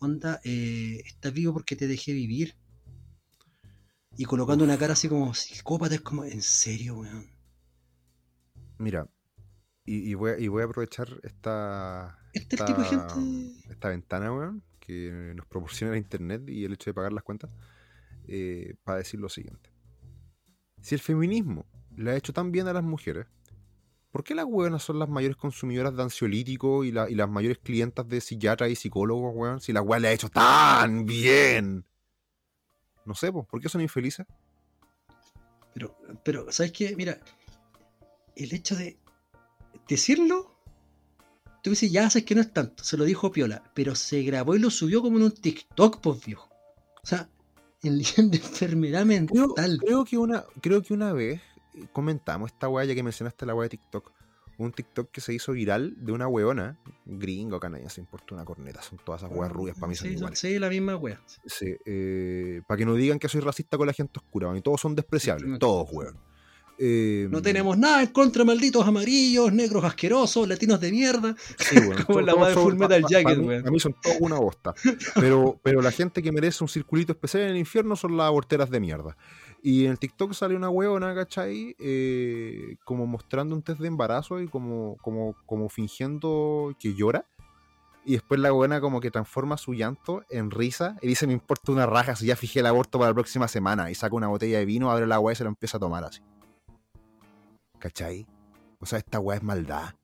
onda, eh, estás vivo porque te dejé vivir. Y colocando una cara así como psicópata, es como, ¿en serio, weón? Mira, y, voy, a aprovechar esta, este esta, esta ventana, weón, que nos proporciona la internet y el hecho de pagar las cuentas, para decir lo siguiente. Si el feminismo le ha hecho tan bien a las mujeres, ¿por qué las weonas son las mayores consumidoras de ansiolíticos y, las mayores clientas de psiquiatras y psicólogos, weón? Si la weá le ha hecho tan bien. No sé, ¿por qué son infelices? Pero, pero, ¿sabes qué? Mira, el hecho de decirlo, tú dices, ya sabes que no es tanto, se lo dijo Piola, pero se grabó y lo subió como en un TikTok, pues viejo. O sea, el nivel de enfermedad mental. Creo, que, una, creo que una vez comentamos esta weá, ya que mencionaste la weá de TikTok, un TikTok que se hizo viral de una weona, gringo, canadiense, importa una corneta, son todas esas weas rubias, para mí son iguales. Sí, la misma wea. Sí, eh, para que no digan que soy racista con la gente oscura, y todos son despreciables, todos, weón. Em, no tenemos nada en contra malditos amarillos, negros asquerosos, latinos de mierda. Sí, Como la de Full Metal Jacket, A mí son todos una bosta. Pero, pero la gente que merece un circulito especial en el infierno son las aborteras de mierda. Y en el TikTok sale una huevona, ¿cachai? Eh, como mostrando un test de embarazo y como, como, como fingiendo que llora. Y después la buena como que transforma su llanto en risa y dice, me importa una raja si ya fijé el aborto para la próxima semana. Y saca una botella de vino, abre la agua y se lo empieza a tomar así. ¿Cachai? O sea, esta weá es maldad.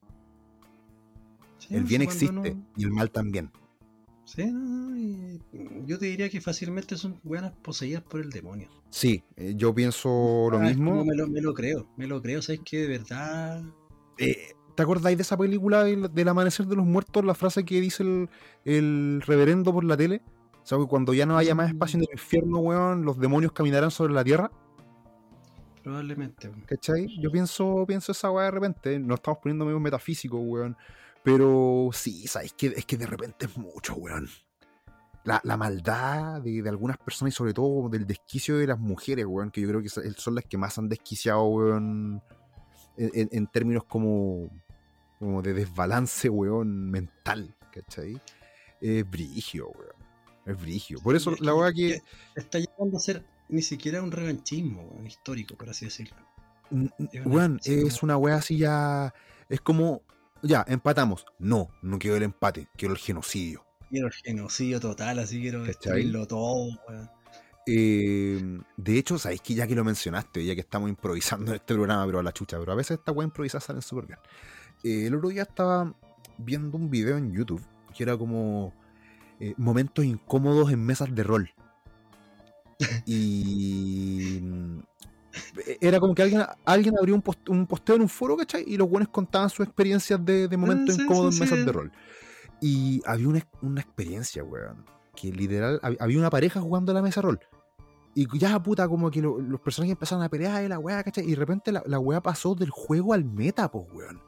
el bien existe y el mal también. Sí, no, yo te diría que fácilmente son weas poseídas por el demonio. Sí, eh, yo pienso lo ah, mismo. Me lo, me lo, creo, me lo creo, ¿sabes que de verdad... Eh, ¿Te acordáis de esa película del, Amanecer de los Muertos? La frase que dice el, el reverendo por la tele. O sea, que cuando ya no haya más espacio en el infierno, weón, los demonios caminarán sobre la tierra. Probablemente. ¿Cachai? Yo pienso, pienso esa weá de repente. No estamos poniendo medio metafísico, weón. Pero sí, ¿sabes? Que, es que de repente es mucho, weón. La, maldad de, algunas personas y sobre todo del desquicio de las mujeres, weón, que yo creo que son las que más han desquiciado, weón, en, términos como, como de desbalance, weón, mental, ¿cachai? Es brigio, weón. Es brigio. Por eso la weá que... Está llegando a ser ni siquiera un revanchismo histórico, por así decirlo. Weón, es una wea así ya. Es como. Ya, empatamos. No, no quiero el empate, quiero el genocidio. Quiero el genocidio total, así quiero destruirlo todo, weón. Eh, de hecho, sabéis que ya que lo mencionaste, ya que estamos improvisando en este programa, pero a la chucha, pero a veces esta weá improvisada salen súper bien. Eh, el otro día estaba viendo un video en YouTube que era como eh, momentos incómodos en mesas de rol. Y mm, era como que alguien, alguien abrió un, un posteo en un foro, ¿cachai? Y los buenos contaban sus experiencias de, de momentos ah, incómodos en mesas de rol. Y había una, una experiencia, weón, que literal, había una pareja jugando a la mesa rol. Y ya, puta, como que los personajes empezaron a pelear y la weá, ¿cachai? Y de repente la, la weá pasó del juego al meta, pues, weón.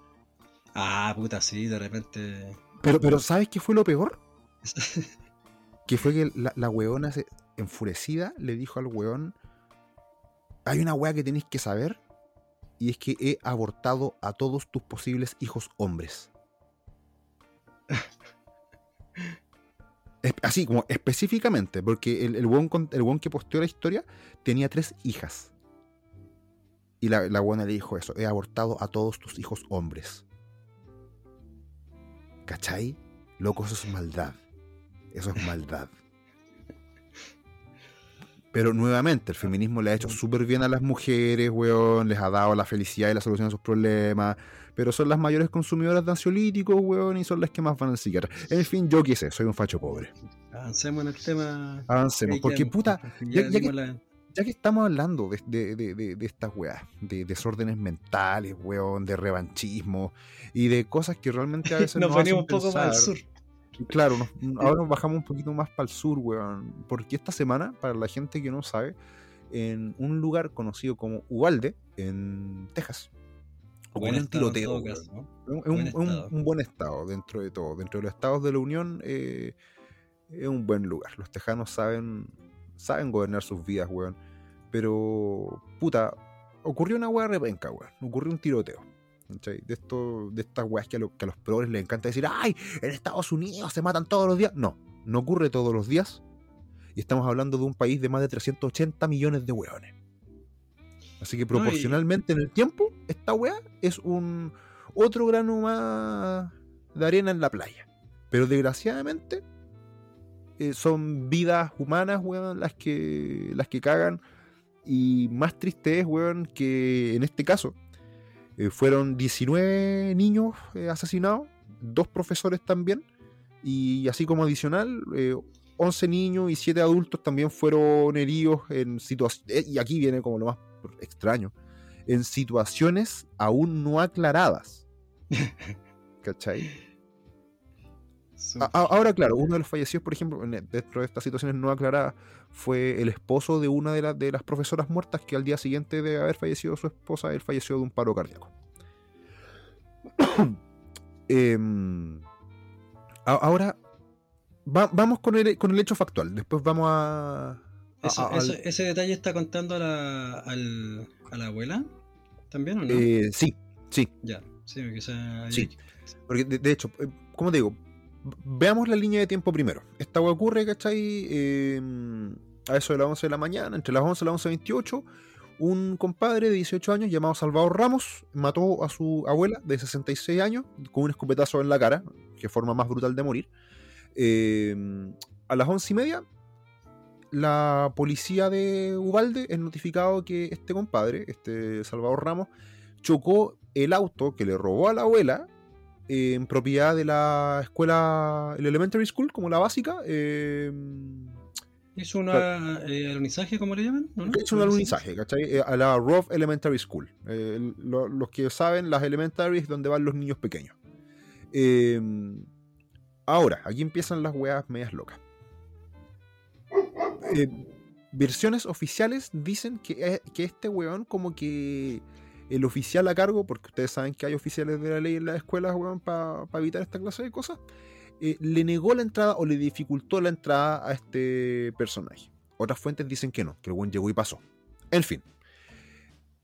Ah, puta, sí, de repente. Pero, pero ¿sabes qué fue lo peor? que fue que la, la weona se, enfurecida le dijo al weón, hay una weá que tenéis que saber y es que he abortado a todos tus posibles hijos hombres. Así como específicamente, porque el, weón, que posteó la historia tenía tres hijas. Y la, la le dijo eso, he abortado a todos tus hijos hombres. ¿Cachai? Loco, eso es maldad. Eso es maldad. Pero nuevamente, el feminismo le ha hecho súper bien a las mujeres, weón, les ha dado la felicidad y la solución a sus problemas, pero son las mayores consumidoras de ansiolíticos, weón, y son las que más van al psiquiatra. En fin, yo qué sé, soy un facho pobre. Avancemos en el tema. Avancemos, porque puta, ya, que, estamos hablando de, de, estas weas, de desórdenes mentales, weón, de revanchismo y de cosas que realmente a veces nos, nos venimos un poco más al sur. Claro, ahora nos bajamos un poquito más para el sur, weón. Porque esta semana, para la gente que no sabe, en un lugar conocido como Ubalde, en Texas, ocurrió un tiroteo. un, buen estado dentro de todo. Dentro de los estados de la Unión, eh, es un buen lugar. Los tejanos saben, saben gobernar sus vidas, weón. Pero, puta, ocurrió una weá repenca, weón. Ocurrió un tiroteo de, esto, de estas weas que a, que a los progres les encanta decir, ¡ay! En Estados Unidos se matan todos los días. No, no ocurre todos los días. Y estamos hablando de un país de más de 380 millones de weones. Así que proporcionalmente en el tiempo, esta wea es un otro grano más de arena en la playa. Pero desgraciadamente eh, son vidas humanas, weón, las que, las que cagan. Y más triste es, weón, que en este caso, eh, fueron 19 niños eh, asesinados, dos profesores también, y así como adicional, 11 eh, niños y 7 adultos también fueron heridos en situaciones, y aquí viene como lo más extraño, en situaciones aún no aclaradas. ¿Cachai? Ahora, claro, uno de los fallecidos, por ejemplo, dentro de estas situaciones no aclaradas, fue el esposo de una de, de las profesoras muertas que al día siguiente de haber fallecido su esposa, él falleció de un paro cardíaco. Em, ahora, vamos con el, con el hecho factual, después vamos a... ¿Ese detalle está contando a la, a la abuela también o no? Eh, sí, sí. Ya, sí, sí. Porque de, hecho, eh, como te digo, veamos la línea de tiempo primero. Esta hueá ocurre, ¿cachai? Em, a eso de las 11 de la mañana, entre las 11 y las 11.28, un compadre de 18 años llamado Salvador Ramos mató a su abuela de 66 años con un escopetazo en la cara, que forma más brutal de morir. Em, a las 11 y media, la policía de Ubalde es notificado que este compadre, este Salvador Ramos, chocó el auto que le robó a la abuela en propiedad de la escuela, el Elementary School, como la básica. Eh, ¿Es un eh, alunizaje, como le llaman? Es un alunizaje, ¿cachai? Eh, a la Rough Elementary School. los que saben, las elementary es donde van los niños pequeños. ahora, aquí empiezan las weas medias locas. versiones oficiales dicen que, que este weón como que el oficial a cargo, porque ustedes saben que hay oficiales de la ley en las escuelas, para evitar esta clase de cosas, eh, le negó la entrada o le dificultó la entrada a este personaje. Otras fuentes dicen que no, que el buen llegó y pasó. En fin.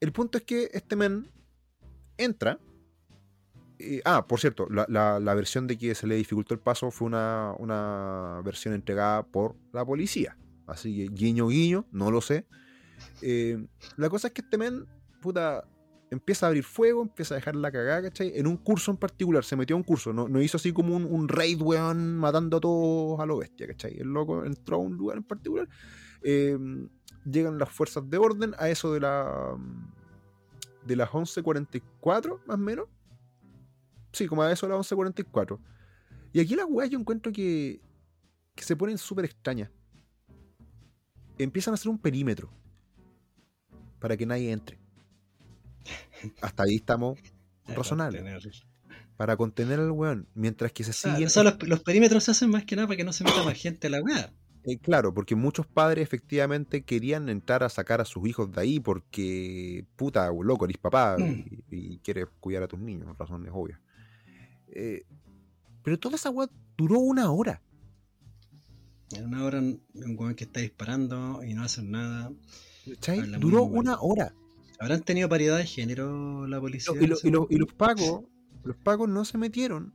El punto es que este men entra. Eh, ah, por cierto, la, versión de que se le dificultó el paso fue una, una versión entregada por la policía. Así que guiño, guiño, no lo sé. Eh, la cosa es que este men, puta, empieza a abrir fuego, empieza a dejar la cagada, ¿cachai? En un curso en particular, se metió a un curso, no, hizo así como un, raid, weón, matando a todos a lo bestia, ¿cachai? El loco entró a un lugar en particular, em, llegan las fuerzas de orden a eso de la de las 11.44, más o menos. Sí, como a eso de las 11.44. Y aquí las weas yo encuentro que, que se ponen súper extrañas. Empiezan a hacer un perímetro para que nadie entre. Hasta ahí estamos razonables. Para contener al weón, mientras que se siguen. los, perímetros se hacen más que nada para que no se meta más gente a la weá. Eh, claro, porque muchos padres efectivamente querían entrar a sacar a sus hijos de ahí porque, puta, loco, eres papá y, quieres cuidar a tus niños, razones obvias. Eh, pero toda esa weá duró una hora. En una hora, un weón que está disparando y no hacen nada. Duró una hora. ¿Habrán tenido paridad de género la policía? Y, lo- y lo- y los pagos, los pagos no se metieron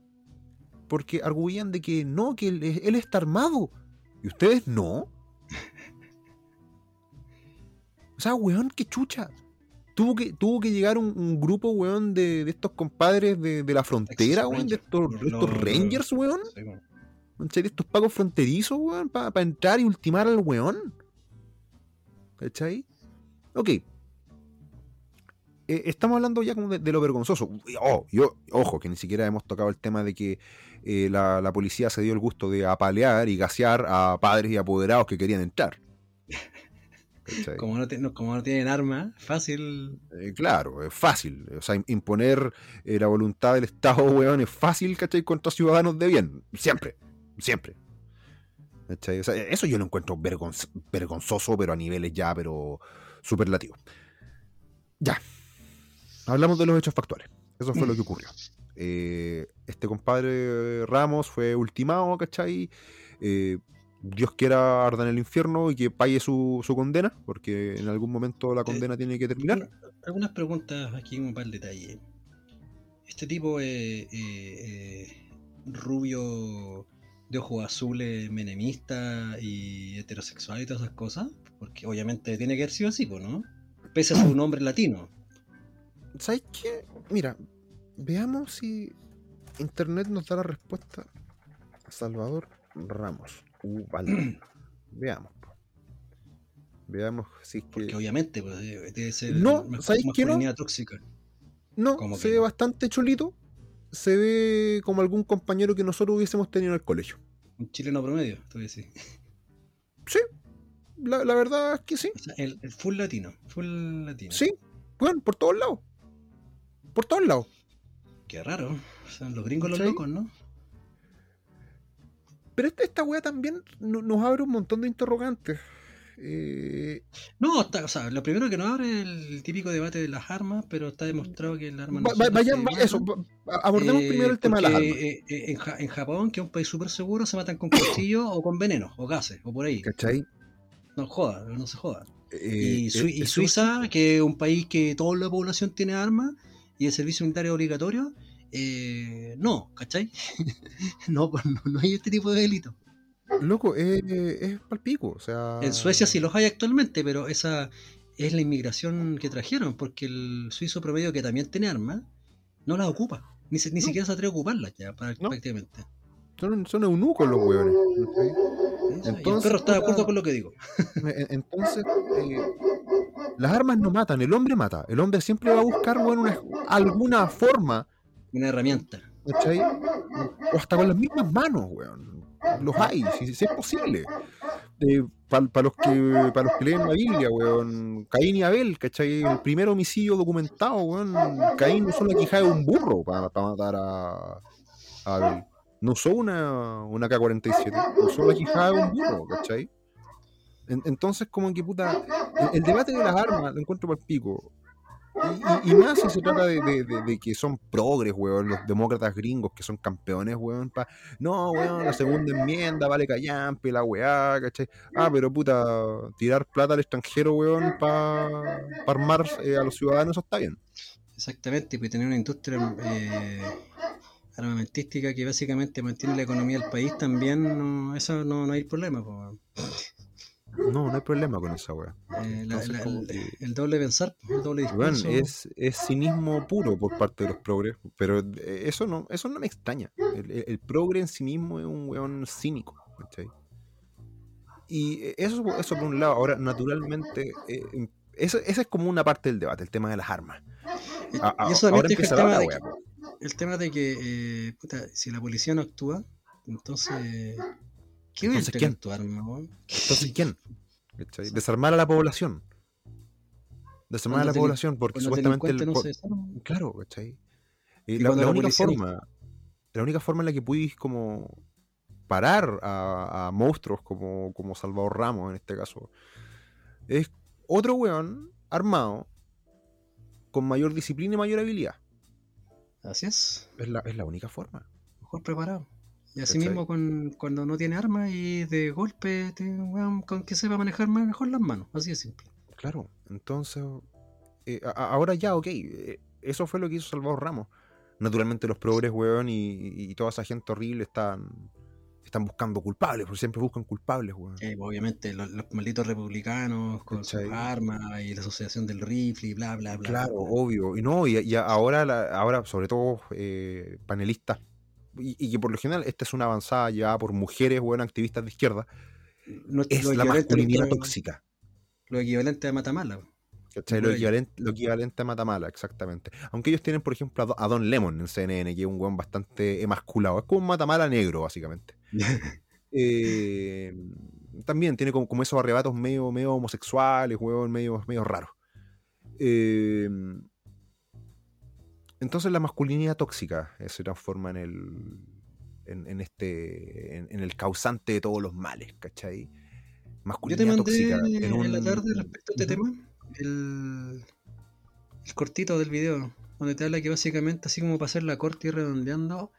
porque arguían de que no, que él, él está armado. Y ustedes no. O sea, weón, qué chucha. Tuvo que, tuvo que llegar un, un grupo, weón, de, de estos compadres de, de la frontera, weón, de estos, de estos Rangers, weón. Sí, estos pagos fronterizos, weón, para entrar y ultimar al weón. ¿Cachai? Ok. Eh, estamos hablando ya como de, de lo vergonzoso. Oh, yo, ojo, que ni siquiera hemos tocado el tema de que eh, la, la policía se dio el gusto de apalear y gasear a padres y apoderados que querían entrar. Como no, no- como no tienen armas, fácil. Eh, claro, es fácil. O sea, imponer la voluntad del Estado, weón, es fácil, ¿cachai? Contra ciudadanos de bien. Siempre. Siempre. O sea, eso yo lo encuentro vergonz- vergonzoso, pero a niveles ya, pero superlativos. Ya. Hablamos de los hechos factuales. Eso fue lo que ocurrió. Eh, este compadre Ramos fue ultimado, ¿cachai? Eh, Dios quiera arda en el infierno y que pague su, su condena, porque en algún momento la condena tiene que terminar. Una- algunas preguntas aquí, un par de detalles. Este tipo es rubio de ojos azules, menemista y heterosexual y todas esas cosas. Porque obviamente tiene que haber sido así, ¿no? Pese a su nombre latino. ¿Sabes qué? Mira, veamos si Internet nos da la respuesta Salvador Ramos. Uh, vale. veamos. Veamos si es Porque que. obviamente pues, debe debe ser No, ¿sabes qué no? tóxica. No, ¿Cómo se que ve bastante chulito. Se ve como algún compañero que nosotros hubiésemos tenido en el colegio. Un chileno promedio, tú decís. Sí, la, la verdad es que sí. O sea, el, el full latino. Full latino. Sí, bueno, por todos lados. Por todos lados. Qué raro. O sea, los gringos los ¿Sí? locos, ¿no? Pero esta, esta weá también no- nos abre un montón de interrogantes. Eh, No, está, o sea, lo primero que nos abre es el típico debate de las armas, pero está demostrado que las armas no va- va- vayan- peligrosas. eso, va- abordemos Eh, primero el tema de las armas. eh, en, Ja- en Japón, que es un país súper seguro, se matan con cuchillos o con veneno, o gases, o por ahí. ¿Cachai? No joda, no se joda. Y, Suiza, que es un país que toda la población tiene armas y el servicio militar es obligatorio, eh, no, ¿cachai? no, pues, no, no hay este tipo de delito. Loco, es, es palpico. O sea. En Suecia sí los hay actualmente, pero esa es la inmigración que trajeron, porque el suizo promedio que también tiene armas, no las ocupa. Ni, se- ni No. siquiera se atreve a ocuparlas ya, prácticamente. Son, son eunucos los hueones. y el Entonces, perro está de acuerdo con lo que digo. Entonces, eh, las armas no matan, el hombre mata. El hombre siempre va a buscar una- alguna forma, Una herramienta. ¿cachai? O hasta con las mismas manos, weón. Los hay, si, si es posible. Para los que para los que leen la Biblia, weón, Caín y Abel, ¿cachai? El primer homicidio documentado, weón. Caín usó la quijada de un burro para, matar a, a Abel. No usó una, una K-47, usó la quijada de un burro, ¿cachai? En- entonces, como que puta, el, debate de las armas lo encuentro por pico. Y, y- más si se trata de, que son progres, weón, los demócratas gringos que son campeones, weón. Pa... No, weón, la segunda enmienda, vale callampe, la weá, ¿cachai? Ah, pero puta, tirar plata al extranjero, weón, para armar eh, a los ciudadanos, eso está bien. Exactamente, pues tener una industria eh, armamentística que básicamente mantiene la economía del país también, no, eso no, no hay problema. pues. No, no hay problema con esa weá. Eh, el, doble pensar, el doble discurso. es, es cinismo puro por parte de los progres, pero eh, eso no, eso no me extraña. El, progre en sí mismo es un weón cínico, ¿cachai? Y eso, eso por un lado. Ahora, naturalmente, eh, em- eso, esa es como una parte del debate, el tema de las armas. Y- A- a- y eso ahora empieza el tema la de que- el tema de que, eh, puta, si la policía no actúa, entonces, ¿qué Entonces, ¿quién? tu arma, weón? Entonces, ¿quién? ¿Cachai? Desarmar a la población. Desarmar a la población, porque supuestamente... el no se Claro, ¿cachai? Y la, cuando la la única no- forma, la única forma en la que pudiste como parar a, a monstruos como, como Salvador Ramos en este caso, es otro weón armado con mayor disciplina y mayor habilidad. Así es, Es la, es la única forma. mejor preparado. Y así mismo con, cuando no tiene armas y de golpe, con que sepa manejar mejor las manos, así de simple. Claro, entonces, eh, ahora ya, ok, eh, eso fue lo que hizo Salvador Ramos. Naturalmente los progres, weón, y, toda esa gente horrible están, están buscando culpables, porque siempre buscan culpables, weón. Eh, obviamente, los, malditos republicanos con sus armas y la asociación del rifle y bla, bla, bla. Claro, obvio. Y no, y, ahora, ahora, sobre todo, panelistas y, que por lo general esta es una avanzada llevada por mujeres, bueno, activistas de izquierda, es la masculinidad tóxica. Lo equivalente a Matamala. Lo equivalente, a Matamala, exactamente. Aunque ellos tienen, por ejemplo, a Don Lemon en CNN, que es un weón bastante emasculado. Es como un Matamala negro, básicamente. Eh, también tiene como, esos arrebatos medio, medio homosexuales, weón, medio, medio raros. Eh, entonces la masculinidad tóxica eh, se transforma en el. En, este. En, el causante de todos los males, ¿cachai? Masculinidad Yo te tóxica. En, la tarde respecto a este tema, el, el cortito del video, donde te habla que básicamente, así como para hacer la corte y redondeando,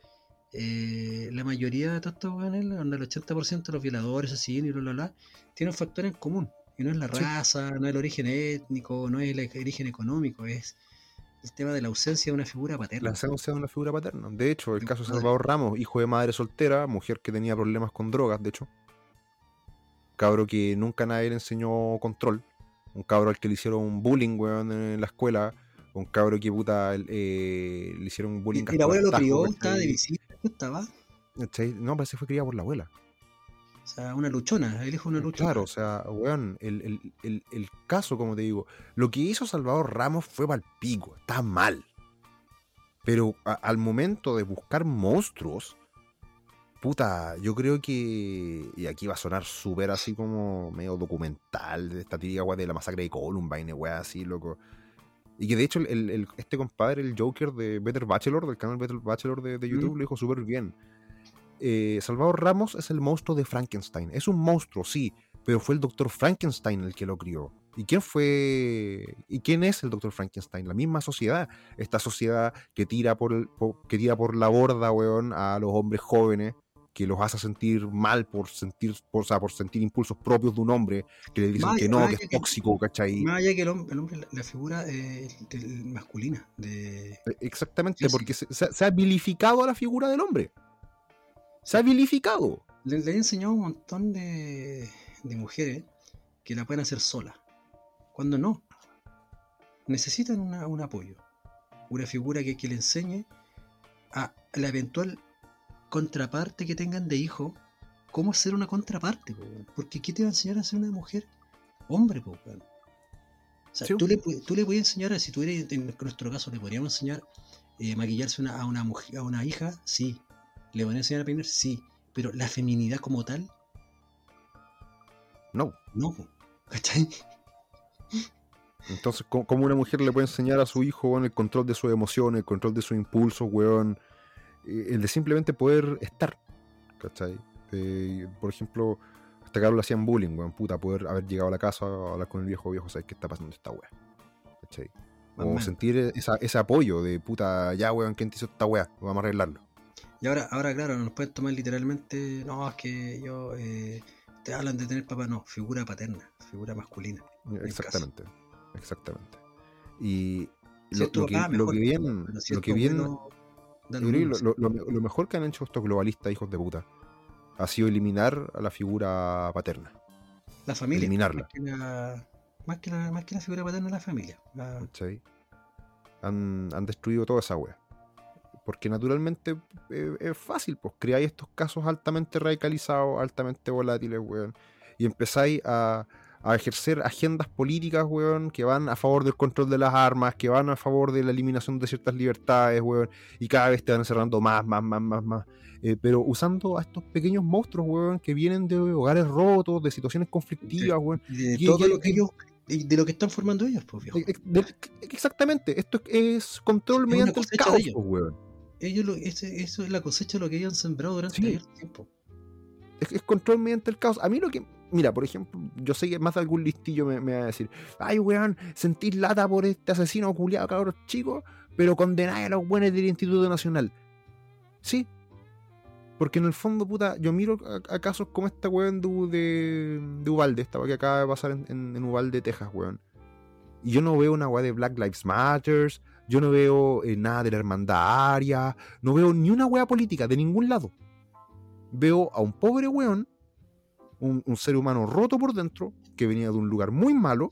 eh, la mayoría de todos estos weones, donde el 80% de los violadores, así y bla, bla, bla, tienen un factor en común. Y no es la raza, no es el origen étnico, no es el origen económico, es el tema de la ausencia de una figura paterna. La ausencia de una figura paterna. De hecho, el caso de Salvador Ramos, hijo de madre soltera, mujer que tenía problemas con drogas, de hecho. Cabro que nunca nadie le enseñó control. Un cabro al que le hicieron bullying, weón, en la escuela. Un cabro que puta eh, le hicieron bullying. ¿Y, la abuela lo crió? ¿Estaba de visita? ¿Estaba? No, parece que fue criada por la abuela. O sea, una luchona, el hijo una luchona. Claro, o sea, weón, el, caso, como te digo, lo que hizo Salvador Ramos fue mal pico, está mal. Pero al momento de buscar monstruos, puta, yo creo que. Y aquí va a sonar súper así como medio documental de esta típica de la masacre de Columbine, weá, así, loco. Y que de hecho este compadre, el Joker de Better Bachelor, del canal Better Bachelor de, YouTube, lo dijo súper bien. Eh, Salvador Ramos es el monstruo de Frankenstein. Es un monstruo, sí, pero fue el doctor Frankenstein el que lo crió. ¿Y quién fue? ¿Y quién es el doctor Frankenstein? La misma sociedad. Esta sociedad que tira por, que tira por la borda, weón, a los hombres jóvenes, que los hace sentir mal por sentir, por, por sentir impulsos propios de un hombre, que le dicen que no, que es tóxico, ¿cachai? Más allá que el hombre, la, figura eh, masculina. De... E, exactamente, porque se ha vilificado a la figura del hombre se ha vilificado. Le, he enseñado a un montón de, mujeres que la pueden hacer sola. Cuando no. Necesitan un apoyo. Una figura que, que le enseñe a la eventual contraparte que tengan de hijo cómo ser una contraparte. Porque ¿qué te va a enseñar a ser una mujer? Hombre, po, o sea, tú, le, tú le puedes enseñar, si tú eres, en nuestro caso, le podríamos enseñar eh, maquillarse a, una mujer, a una hija, sí, ¿Le van a enseñar a peinar? Sí. Pero la feminidad como tal. No. No. ¿Cachai? Entonces, ¿cómo una mujer le puede enseñar a su hijo el control de sus emociones, el control de sus impulsos, weón? Eh, el de simplemente poder estar. ¿Cachai? Eh, por ejemplo, hasta que lo hacían bullying, weón, puta, poder haber llegado a la casa a hablar con el viejo, viejo, ¿sabes qué está pasando esta weá? ¿Cachai? O sentir ese apoyo de puta, ya weón, ¿quién te hizo esta weá? Vamos a arreglarlo. Y ahora, ahora claro, no nos pueden tomar literalmente, no, es que yo, eh, te hablan de tener papá, no, figura paterna, figura masculina. Exactamente, exactamente. Y lo, que, viene, lo que viene, lo, mejor que han hecho estos globalistas, hijos de puta, ha sido eliminar a la figura paterna. La familia. Eliminarla. Más que la, más que la, figura paterna, la familia. Han, han destruido toda esa wea. Porque naturalmente eh, es fácil, pues creáis estos casos altamente radicalizados, altamente volátiles, weón. Y empezáis a, ejercer agendas políticas, weón, que van a favor del control de las armas, que van a favor de la eliminación de ciertas libertades, weón. Y cada vez te van encerrando más, más, más, más, más. Eh, pero usando a estos pequeños monstruos, weón, que vienen de hogares rotos, de situaciones conflictivas, weón. de todo lo que ellos de lo que están formando ellos, pues, Exactamente, esto es control mediante el caos, pues, weón ellos lo, eso es la cosecha de lo que ellos han sembrado durante el tiempo. Es, control mediante el caos. A mí lo que. Mira, por ejemplo, yo sé que más de algún listillo me, va a decir: Ay, weón, sentís lata por este asesino culiado, cabros chicos, pero condenáis a los buenos del Instituto Nacional. Sí. Porque en el fondo, puta, yo miro a, a casos como esta weón de, de, de Uvalde, esta que acaba de pasar en, en, en Uvalde, Texas, weón. Y yo no veo una weá de Black Lives Matters, yo no veo eh, nada de la hermandad aria, no veo ni una weá política de ningún lado. Veo a un pobre weón, un, un ser humano roto por dentro, que venía de un lugar muy malo,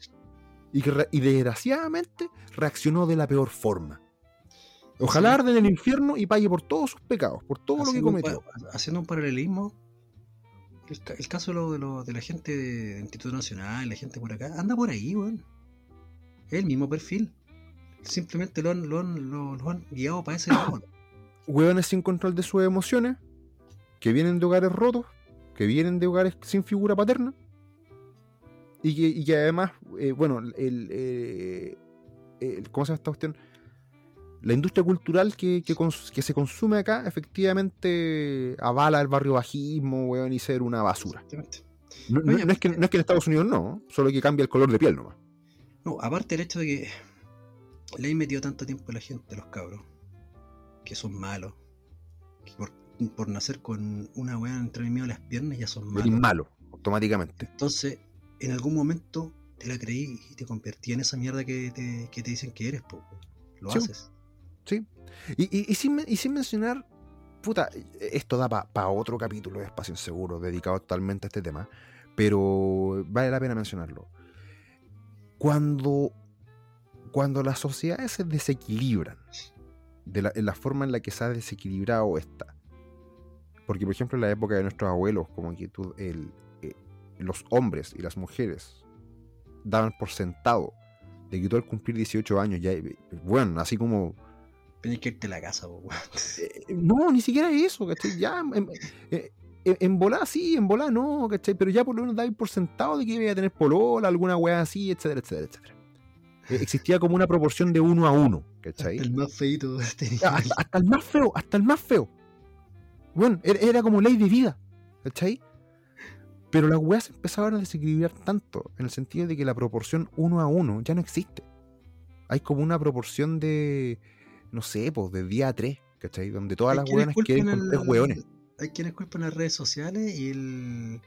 y que re- y desgraciadamente reaccionó de la peor forma. Ojalá arde en el infierno y pague por todos sus pecados, por todo lo que un cometió. haciendo un paralelismo, el, ca- el caso de, lo, de, lo- de la gente del Instituto Nacional, la gente por acá, anda por ahí, weón. Es el mismo perfil. Simplemente lo han, lo han, lo, lo han guiado para ese lado. Hueones sin control de sus emociones, que vienen de hogares rotos, que vienen de hogares sin figura paterna, y que, y que además, eh, bueno, el, eh, el- ¿cómo se llama esta cuestión? La industria cultural que, que, cons- que se consume acá efectivamente avala el barrio bajismo, weón, y ser una basura. No, no- es que, no es que en Estados Unidos no, solo que cambia el color de piel nomás. No, aparte el hecho de que le han metido tanto tiempo a la gente, los cabros, que son malos, que por, por nacer con una weá entre el medio de las piernas ya son malos. malo, automáticamente. Entonces, en algún momento te la creí y te convertí en esa mierda que te, que te dicen que eres, po. Lo Sí. haces. Sí. Y, y- y sin, y sin mencionar, puta, esto da para otro capítulo de Espacio Inseguro dedicado totalmente a este tema, pero vale la pena mencionarlo. Cuando, cuando las sociedades se desequilibran, de la, en la forma en la que se ha desequilibrado esta, porque por ejemplo en la época de nuestros abuelos, como que tú, el, eh, los hombres y las mujeres daban por sentado de que tú al cumplir 18 años ya, eh, bueno, así como Tenés que irte a la casa, po, eh, no, ni siquiera eso, ¿cachai? Ya, en, en, en volá sí, en volá no, ¿cachai? Pero ya por lo menos dais por sentado de que iba a tener polola, alguna weá así, etcétera, etcétera, etcétera. Eh, existía como una proporción de uno a uno, ¿cachai? El más feito tenía. Ya, Hasta, hasta el más feo, hasta el más feo. Bueno, era, era como ley de vida, ¿cachai? Pero las weas empezaron a desequilibrar tanto, en el sentido de que la proporción uno a uno ya no existe. Hay como una proporción de, no sé, pues de día a tres, ¿cachai? Donde todas las weonas quieren con tres weones. Hay quienes culpan las redes sociales y el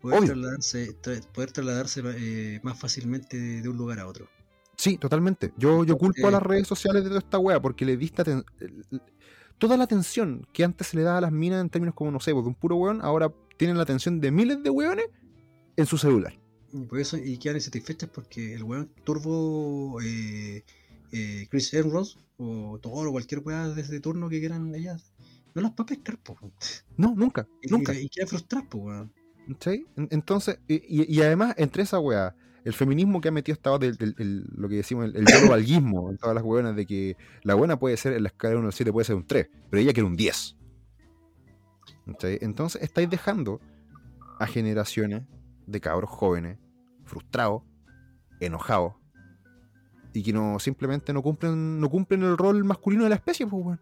poder Obvio. trasladarse, tra- poder trasladarse eh, más fácilmente de, de un lugar a otro. Sí, totalmente. Yo, yo culpo a las redes sociales de toda esta wea porque le diste toda la atención que antes se le daba a las minas en términos como, no sé, pues de un puro weón, ahora tienen la atención de miles de weones en su celular. Y por eso, y quedan insatisfechas porque el weón turbo eh, eh, Chris Evans o Toro o cualquier weá de ese turno que quieran ellas, no las va a pescar, po. No, nunca, Y, nunca. y, quedan frustradas, po, weón. Entonces, y, y- y además, entre esa weá, el feminismo que ha metido hasta ahora del, del- el- lo que decimos, el, el yolovalguismo en todas las weonas de que la buena puede ser en la escala de 1 al 7 puede ser un 3, pero ella quiere un 10. ¿cachai? Entonces, estáis dejando a generaciones de cabros jóvenes, frustrados, enojados, y que no simplemente no cumplen, no cumplen el rol masculino de la especie, pues weón.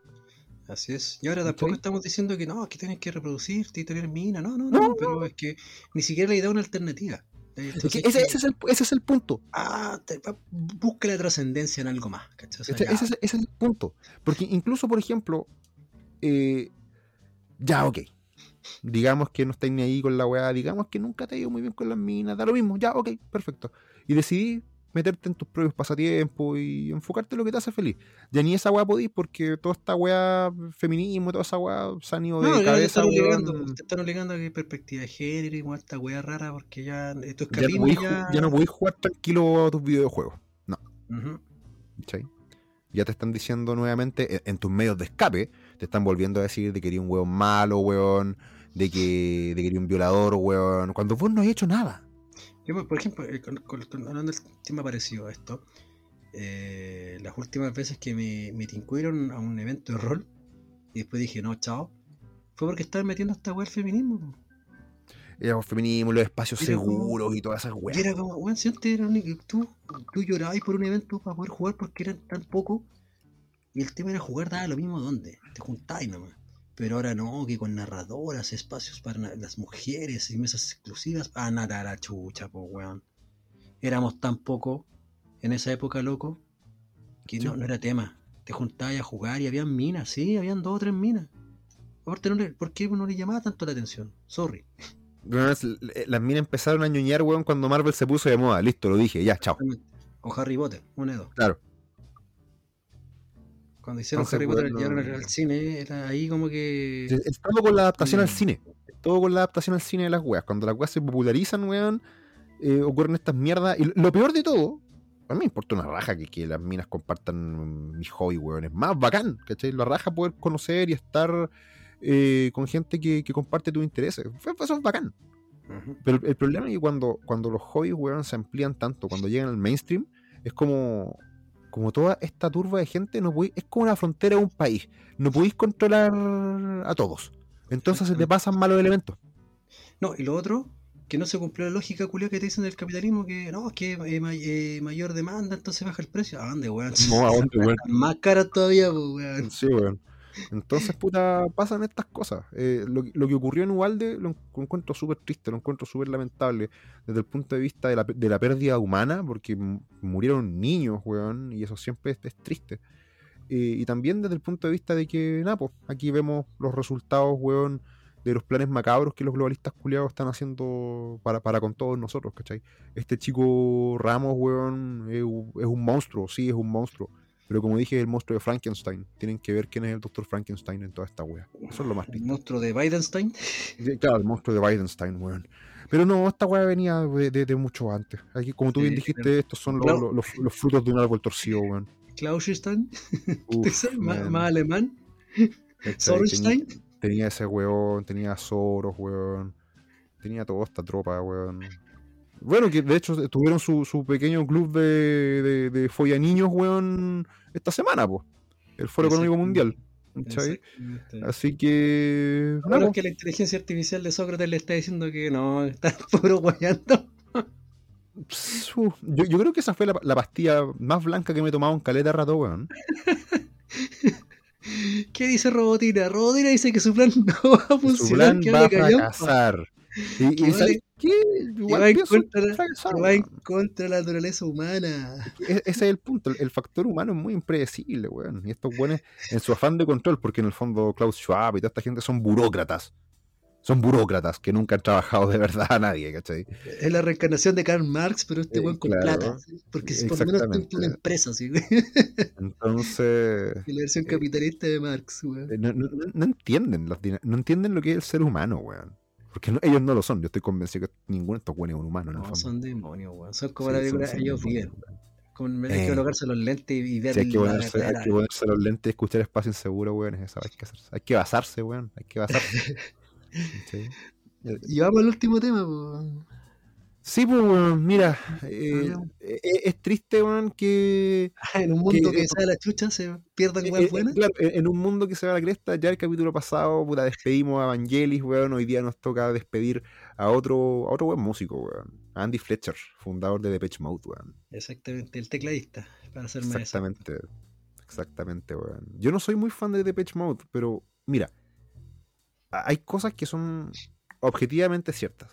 Así es. Y ahora tampoco estamos diciendo que no, que tienes que reproducirte y tener mina. No, no, No, no, no. pero es que ni siquiera le da una alternativa. Es Entonces, que ese, es el, ese es el punto. ah, te- busca la trascendencia en algo más, ese es el punto. Porque incluso, por ejemplo, eh, ya, ok. Digamos que no estáis ni ahí con la weá, digamos que nunca te ha ido muy bien con las minas, da lo mismo, ya, ok, perfecto. Y decidí meterte en tus propios pasatiempos y enfocarte en lo que te hace feliz. Ya ni esa weá podís porque toda esta weá, feminismo, toda esa weá se han ido de No, te cabeza. están obligando, weón. te están obligando a que perspectiva de género y esta wea rara porque ya eh, Ya no, podís, ya... no podís jugar tranquilo a tus videojuegos. Ujú. ¿cachai? Ya te están diciendo nuevamente, en, en tus medios de escape, te están volviendo a decir de que eres un weón malo, weón, de que, de que eres un violador, weón, cuando vos no has hecho nada. Yo, por ejemplo, eh, con- con- con- hablando del tema parecido a esto, eh, las últimas veces que me, me tincuieron a un evento de rol y después dije, no, chao, fue porque estaban metiendo esta wea al feminismo. El feminismo, los espacios Era como- seguros y todas esas weas. era como, weón, si antes era único, tú, tú llorabas por un evento para poder jugar porque eran tan pocos. Y el tema era jugar, daba lo mismo donde, te juntáis nomás. Pero ahora no, que con narradoras, espacios para las mujeres y mesas exclusivas. Ah, nada, la chucha, pues, weón. Éramos tan pocos en esa época, loco, que no, Sí. no era tema. Te juntabas a jugar y habían minas, sí, habían dos o tres minas. Aparte, no le- ¿por qué no le llamaba tanto la atención? Sorry. Es- Las minas empezaron a ñoñar, weón, cuando Marvel se puso de moda. Listo, lo dije, ya, chao. O Harry Potter, una de dos. Claro. Cuando hicieron Harry Potter bueno, al, al cine, era ahí como que. Es todo con la adaptación al Mm. cine. Es todo con la adaptación al cine de las weas. Cuando las weas se popularizan, weón, eh, ocurren estas mierdas. Y lo peor de todo, a mí me importa una raja que, que las minas compartan mi hobby, weón. Es más bacán, ¿cachai? La raja poder conocer y estar eh, con gente que, que comparte tus intereses. Eso es bacán. Pero el problema es que cuando, cuando los hobbies, weón, se amplían tanto, cuando llegan al mainstream, es como, como toda esta turba de gente, no es como la frontera de un país. No podéis controlar a todos. Entonces se te pasan malos elementos. No, y lo otro, que no se cumplió la lógica culia que te dicen del capitalismo, que no, es que eh, eh, mayor demanda, entonces baja el precio. ¿A dónde, weón? No, ¿a dónde, weón? Más cara todavía, pues, weón. Sí, weón. Entonces, puta, pasan estas cosas. Eh, lo, que ocurrió en Ubalde lo, en- lo encuentro súper triste, lo encuentro súper lamentable desde el punto de vista de la, pérdida humana, porque murieron niños, weón, y eso siempre es, triste. Eh, y también desde el punto de vista de que, nada, pues, aquí vemos los resultados, weón, de los planes macabros que los globalistas culiados están haciendo para, con todos nosotros, ¿cachai? Este chico Ramos, weón, es un monstruo, sí, es un monstruo. Pero como dije, el monstruo de Frankenstein. Tienen que ver quién es el doctor Frankenstein en toda esta wea. Eso es lo más El triste. monstruo de Bidenstein. Claro, el monstruo de Bidenstein, weón. Pero no, esta wea venía de, de- de mucho antes. Aquí, como tú bien Sí, dijiste, claro. estos son los, los- los- frutos de un árbol torcido, weón. Klausenstein. Más, más alemán. Sorenstein. Tenía, tenía ese weón, tenía Soros, weón. Tenía toda esta tropa, weón. Bueno, que de hecho tuvieron su, su pequeño club de, de, de follaniños, weón, esta semana, pues. El Foro Económico Mundial. ¿cachai? Exactamente. Así que. Ahora nada, es que la inteligencia artificial de Sócrates le está diciendo que no, está puro guayando. Yo, yo creo que esa fue la, la pastilla más blanca que me he tomado en caleta rato, weón. ¿Qué dice Robotina? Robotina dice que su plan no va a Su funcionar, plan que va a fracasar. Y, y ¿sabes vale- qué? Igual va en contra de- fracasar, que va en weón. contra de la naturaleza humana. E- Ese es el punto. El, factor humano es muy impredecible, weón. Y estos weones, en su afán de control, porque en el fondo Klaus Schwab y toda esta gente son burócratas. Son burócratas que nunca han trabajado de verdad a nadie, ¿cachai? Es la reencarnación de Karl Marx, pero este Eh, weón con claro. plata. ¿sí? Porque si por lo menos tiene una empresa, ¿sí? güey? Entonces. Y la versión Eh, capitalista de Marx, weón. Eh, No, no- no- entienden no entienden lo que es el ser humano, weón. Porque no- ellos no lo son. Yo estoy convencido que ninguno de estos weones es un humano, No, son demonios, weón. Son como Sí, la película Ellos weón. Con, hay Eh. que colocarse los lentes y ver Sí, hay que, ponerse, hay que ponerse los lentes y escuchar espacio inseguro, weón. Es eso, hay que, hacerse- hay que basarse, weón. Hay que basarse. Sí. Y vamos al último tema, pues. Sí, pues, mira, eh, Hablemos. eh, es triste, weón, que... En un mundo Que- que sale la chucha se pierdan eh, weas eh, buenas. claro, en un mundo que se va a la cresta, ya el capítulo pasado, puta, despedimos a Vangelis, weón, hoy día nos toca despedir a otro, a otro buen músico, weón, a Andy Fletcher, fundador de Depeche Mode, weón. Exactamente, el tecladista, para ser más exacto. Exactamente, exactamente, weón. Yo no soy muy fan de Depeche Mode, pero mira, hay cosas que son objetivamente ciertas.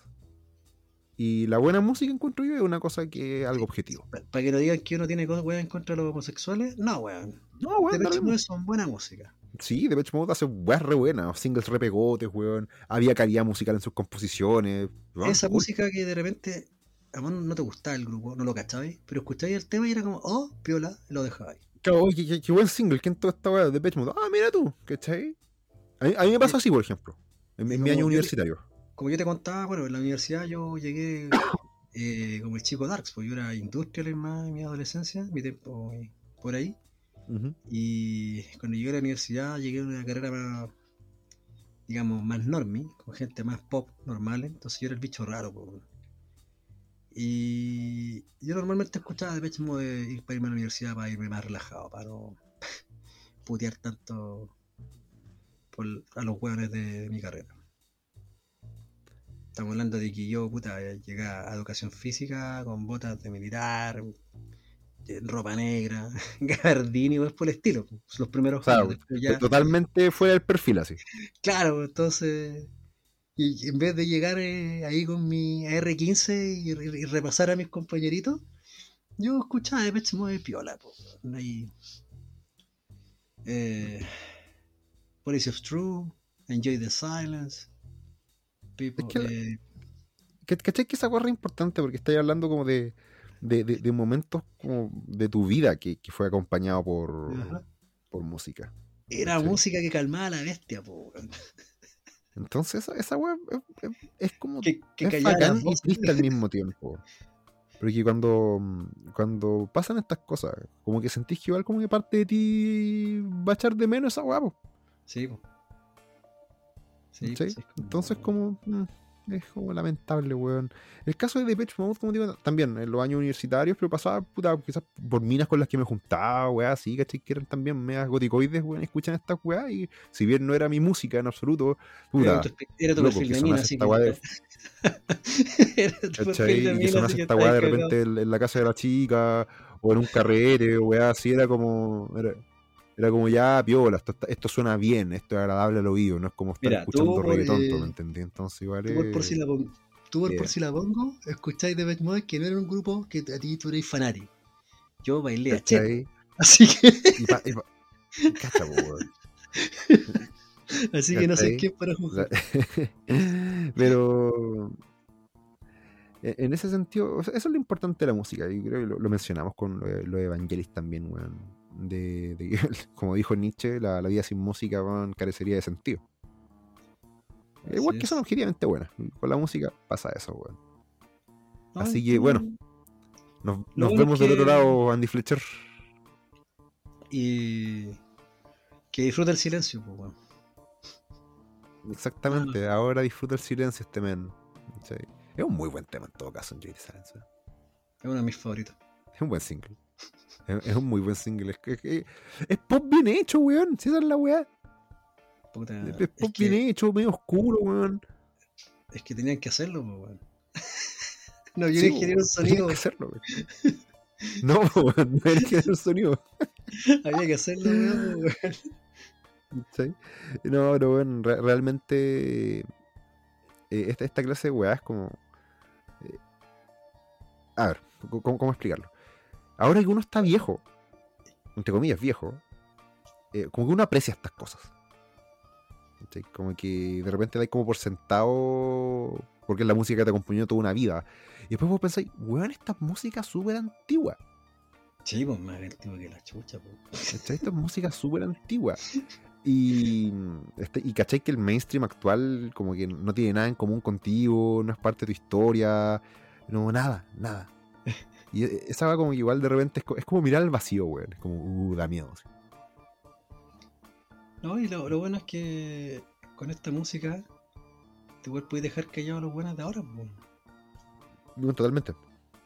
Y la buena música, encuentro yo, es una cosa que es algo objetivo. Para que no digan que uno tiene cosas weas en contra de los homosexuales, no, weón. No, weón, De da lo hecho, mismo. no son buena música. Sí, Depeche Mode hace weas re buenas, singles re pegotes, weón. Había calidad musical en sus composiciones. weón, Esa música que de repente a vos no te gustaba el grupo, no lo cachabais, pero escuchabais el tema y era como, oh, piola, lo dejabais. Claro, oye, qué, qué buen single, ¿quién toda esta wea de Depeche Mode? Ah, mira tú, ¿cachai? A mí, a mí me pasó así, por ejemplo, en, mi- en mi Como año universitario. Como yo te contaba, bueno, en la universidad yo llegué eh, como el chico Darks, pues yo era industrial en, más, en mi adolescencia, mi tiempo eh, por ahí. Y cuando llegué a la universidad, llegué a una carrera más, digamos, más normie, con gente más pop normal, entonces yo era el bicho raro. po, weón. Y yo normalmente escuchaba de pecho de ir para irme a la universidad para irme más relajado, para no putear tanto por, a los hueones de, de mi carrera. Estamos hablando de que yo, puta, llegué a educación física con botas de militar, eh, ropa negra, gabardín y cosas por el estilo. pues, Los primeros O sea, años, después ya- Totalmente fuera del perfil así. Claro, entonces, y en vez de llegar eh, ahí con mi R15 y, re- y repasar a mis compañeritos, yo escuchaba de pecho de piola. po, weón, ahí, eh, Policy of True, Enjoy the Silence. People, Es que eh, Que- ¿Cachai que esa weá es importante? Porque estáis hablando como de, de, de- de momentos como de tu vida que, que fue acompañado por, Ajá. por música. era Sí. música que calmaba a la bestia, po. Entonces esa, esa weá es, es- es como que, que es bacán y triste al mismo tiempo. Porque cuando, cuando pasan estas cosas, como que sentís que igual como que parte de ti va a echar de menos esa weá. po. Sí, po. Pues, es como- Entonces como mm, es como lamentable, weón. El caso de Depeche Mode, como digo, también en los años universitarios, pero pasaba, puta, quizás por minas con las que me juntaba, weá, así, ¿cachai? Que eran también medias goticoides, weón, escuchan estas weá, y si bien no era mi música en absoluto, Era puta, tu, era tu loco, perfil que de mina, así esta que. de- era tu de Y que sonase esta weá de repente en, en la casa de la chica, o en un carrete, weá, así, era como, era, era como ya, piola, esto, esto suena bien, esto es agradable al oído, no es como estar Mira, escuchando tú, reggaetón, ¿tú eh, ¿me entendí? Entonces igual Tú por, si la pongo, tú por, por si la pongo, escucháis de Mode que no era un grupo que a ti tú eres fanático. Yo bailé a ¿cachai? así que, Y pa- y pa- cacha, así que no sé quién para juzgar. Pero e- en ese sentido, eso es lo importante de la música. Y creo que lo, lo mencionamos con lo lo de Evangelis también, weón. De, de que, como dijo Nietzsche, la, la vida sin música weón, carecería de sentido. Igual Así que son objetivamente buenas. Con la música pasa eso, weón. Así que, no, bueno. Nos, nos vemos del otro lado, Andy Fletcher. Y que disfruta el silencio, pues, weón. Exactamente. Ahora disfruta el silencio este men. Es un muy buen tema en todo caso, J.D. Silence. weón. Es uno de mis favoritos. Es un buen single. Es, es un muy buen single. Es, es pop bien hecho, weón. Si esa es la weá. Puta, Es, pop bien hecho, medio oscuro, weón. es que tenían que hacerlo, weón. no, yo Sí, no un sonido, que hacerlo, weón. No, weón, no hacer un sonido. había que hacerlo, weón. No, pero bueno, re- realmente eh, esta, esta clase de weá es como. eh, a ver, ¿cómo, cómo explicarlo? Ahora que uno está viejo, entre comillas viejo, eh, como que uno aprecia estas cosas. ¿cachai? Como que de repente da como por sentado, porque es la música que te acompañó toda una vida. Y después vos pensáis, weón, esta música súper antigua. Sí, pues más antiguo que la chucha, pues. Esta es música súper antigua. Y, este, y cachai que el mainstream actual como que no tiene nada en común contigo, no es parte de tu historia, no, nada, nada. Y e- esa va como que igual de repente es, es como mirar al vacío, weón. Es como, uh, da miedo. así. No, y lo, lo bueno es que con esta música te igual puedes dejar callado a los buenos de ahora, pues. No, totalmente.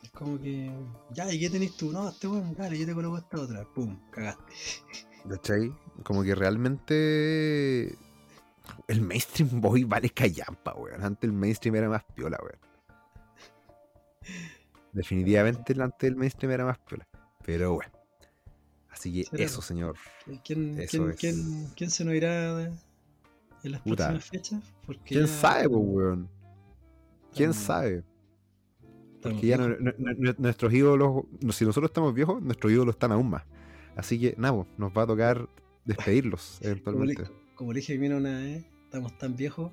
Es como que, ya, ¿y qué tenés tú? No, este weón, dale, yo te coloco esta otra. Pum, cagaste. ¿Cachai? Como que realmente el mainstream boy vale callampa, weón. Antes el mainstream era más piola, weón. Definitivamente el antes del mainstream era más piola. Pero bueno. Así que Será, eso, señor. ¿Quién, Eso quién, es. quién, quién se nos irá en las Puta. próximas fechas? Porque ¿Quién ya sabe, pues, weón? ¿Quién estamos- sabe? Porque ya viejos. no- no- no- nuestros ídolos, si nosotros estamos viejos, nuestros ídolos están aún más. Así que, nada, pues, nos va a tocar despedirlos como, le, eventualmente. como le dije mina una vez, estamos tan viejos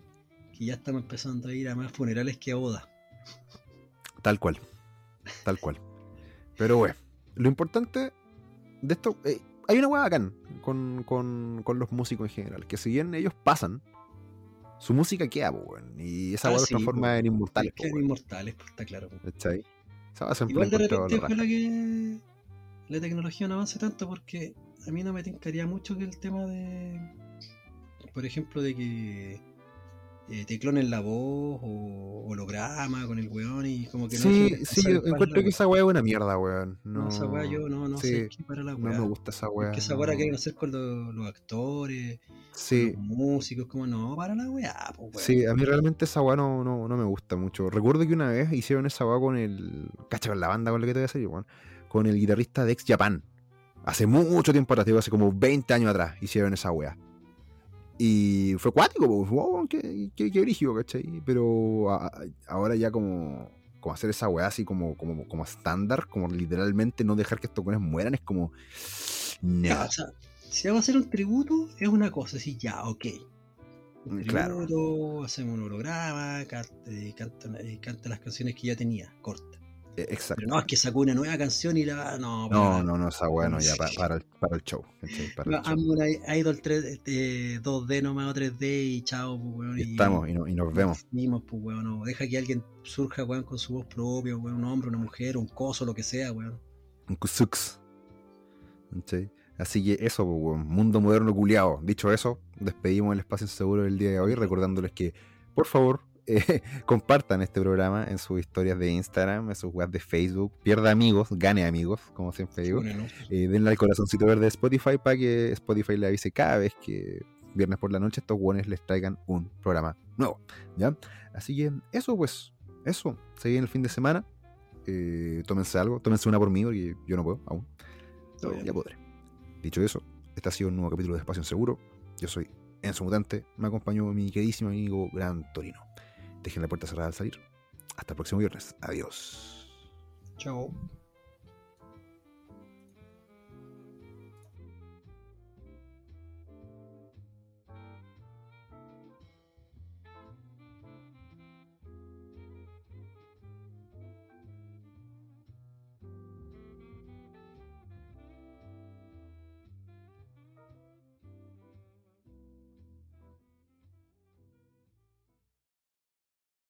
que ya estamos empezando a ir a más funerales que a bodas. Tal cual. Tal cual. Pero bueno, lo importante de esto, eh, hay una hueá bacán con, con, con los músicos en general, que si bien ellos pasan, su música queda, weón, y esa Ah, hueá sí, transforma po. en inmortales. weón, inmortales, pues está claro. pues. hueá siempre Igual de repente ojalá que la tecnología no avance tanto porque a mí no me tincaría mucho que el tema de, por ejemplo, de que eh, te clonen la voz o holograma con el weón y como que no Sí, dejen sí, yo en encuentro que weá. esa hueá es una mierda, weón. No, No, esa weá yo no, no sí, sé qué para la No weá. me gusta esa weá. Porque esa weá no. quieren hacer con los, los actores, Sí, los músicos, como no, para la weá, pues weón. Sí, a mí realmente esa weá no, no, no me gusta mucho. Recuerdo que una vez hicieron esa weá con el. Cacha, con la banda con la que te voy a decir, weón. Con el guitarrista de Ex Japan. Hace mucho tiempo atrás, digo, hace como 20 años atrás, hicieron esa weá. Y fue cuático, pues, wow, qué, qué, qué brígido, ¿cachai? Pero a- a- ahora ya como, como hacer esa weá así como, como, como estándar, como literalmente no dejar que estos weones mueran, es como. No. O sea, si vamos a hacer un tributo, es una cosa, así ya, ok. Mm, un claro. tributo, hacemos un holograma, canta, canta- eh, canta las canciones que ya tenía, corta. Eh, Exacto. Pero no, es que sacó una nueva canción y la. No, No, no, no, esa weá no, ya Sí. pa- para, el, para el show. Para el No, show. hazme una Idol 3, este, 2D nomás o 3D y chao, pues, weón. Y estamos y, no- y nos vemos. Pues, weón. No, deja que alguien surja, weón, con su voz propia, weón. Un hombre, una mujer, un coso, lo que sea, weón. Un kusux. ¿cachai? Así que eso, pues, weón, mundo moderno culiado. Dicho eso, despedimos el espacio seguro del día de hoy, recordándoles que, por favor, eh, compartan este programa en sus historias de Instagram, en sus webs de Facebook, pierda amigos, gane amigos, como siempre digo. Bueno, ¿no? Eh, denle al corazoncito verde de Spotify para que Spotify le avise cada vez que viernes por la noche estos guones les traigan un programa nuevo. ¿Ya? Así que eso pues, eso. Se viene el fin de semana. Eh, tómense algo, tómense una por mí porque yo no puedo aún. Pero ya podré. Dicho eso, este ha sido un nuevo capítulo de Espacio en Seguro. Yo soy Enzo Mutante. Me acompañó mi queridísimo amigo Gran Torino. Dejen la puerta cerrada al salir. Hasta el próximo viernes. Adiós. Chao.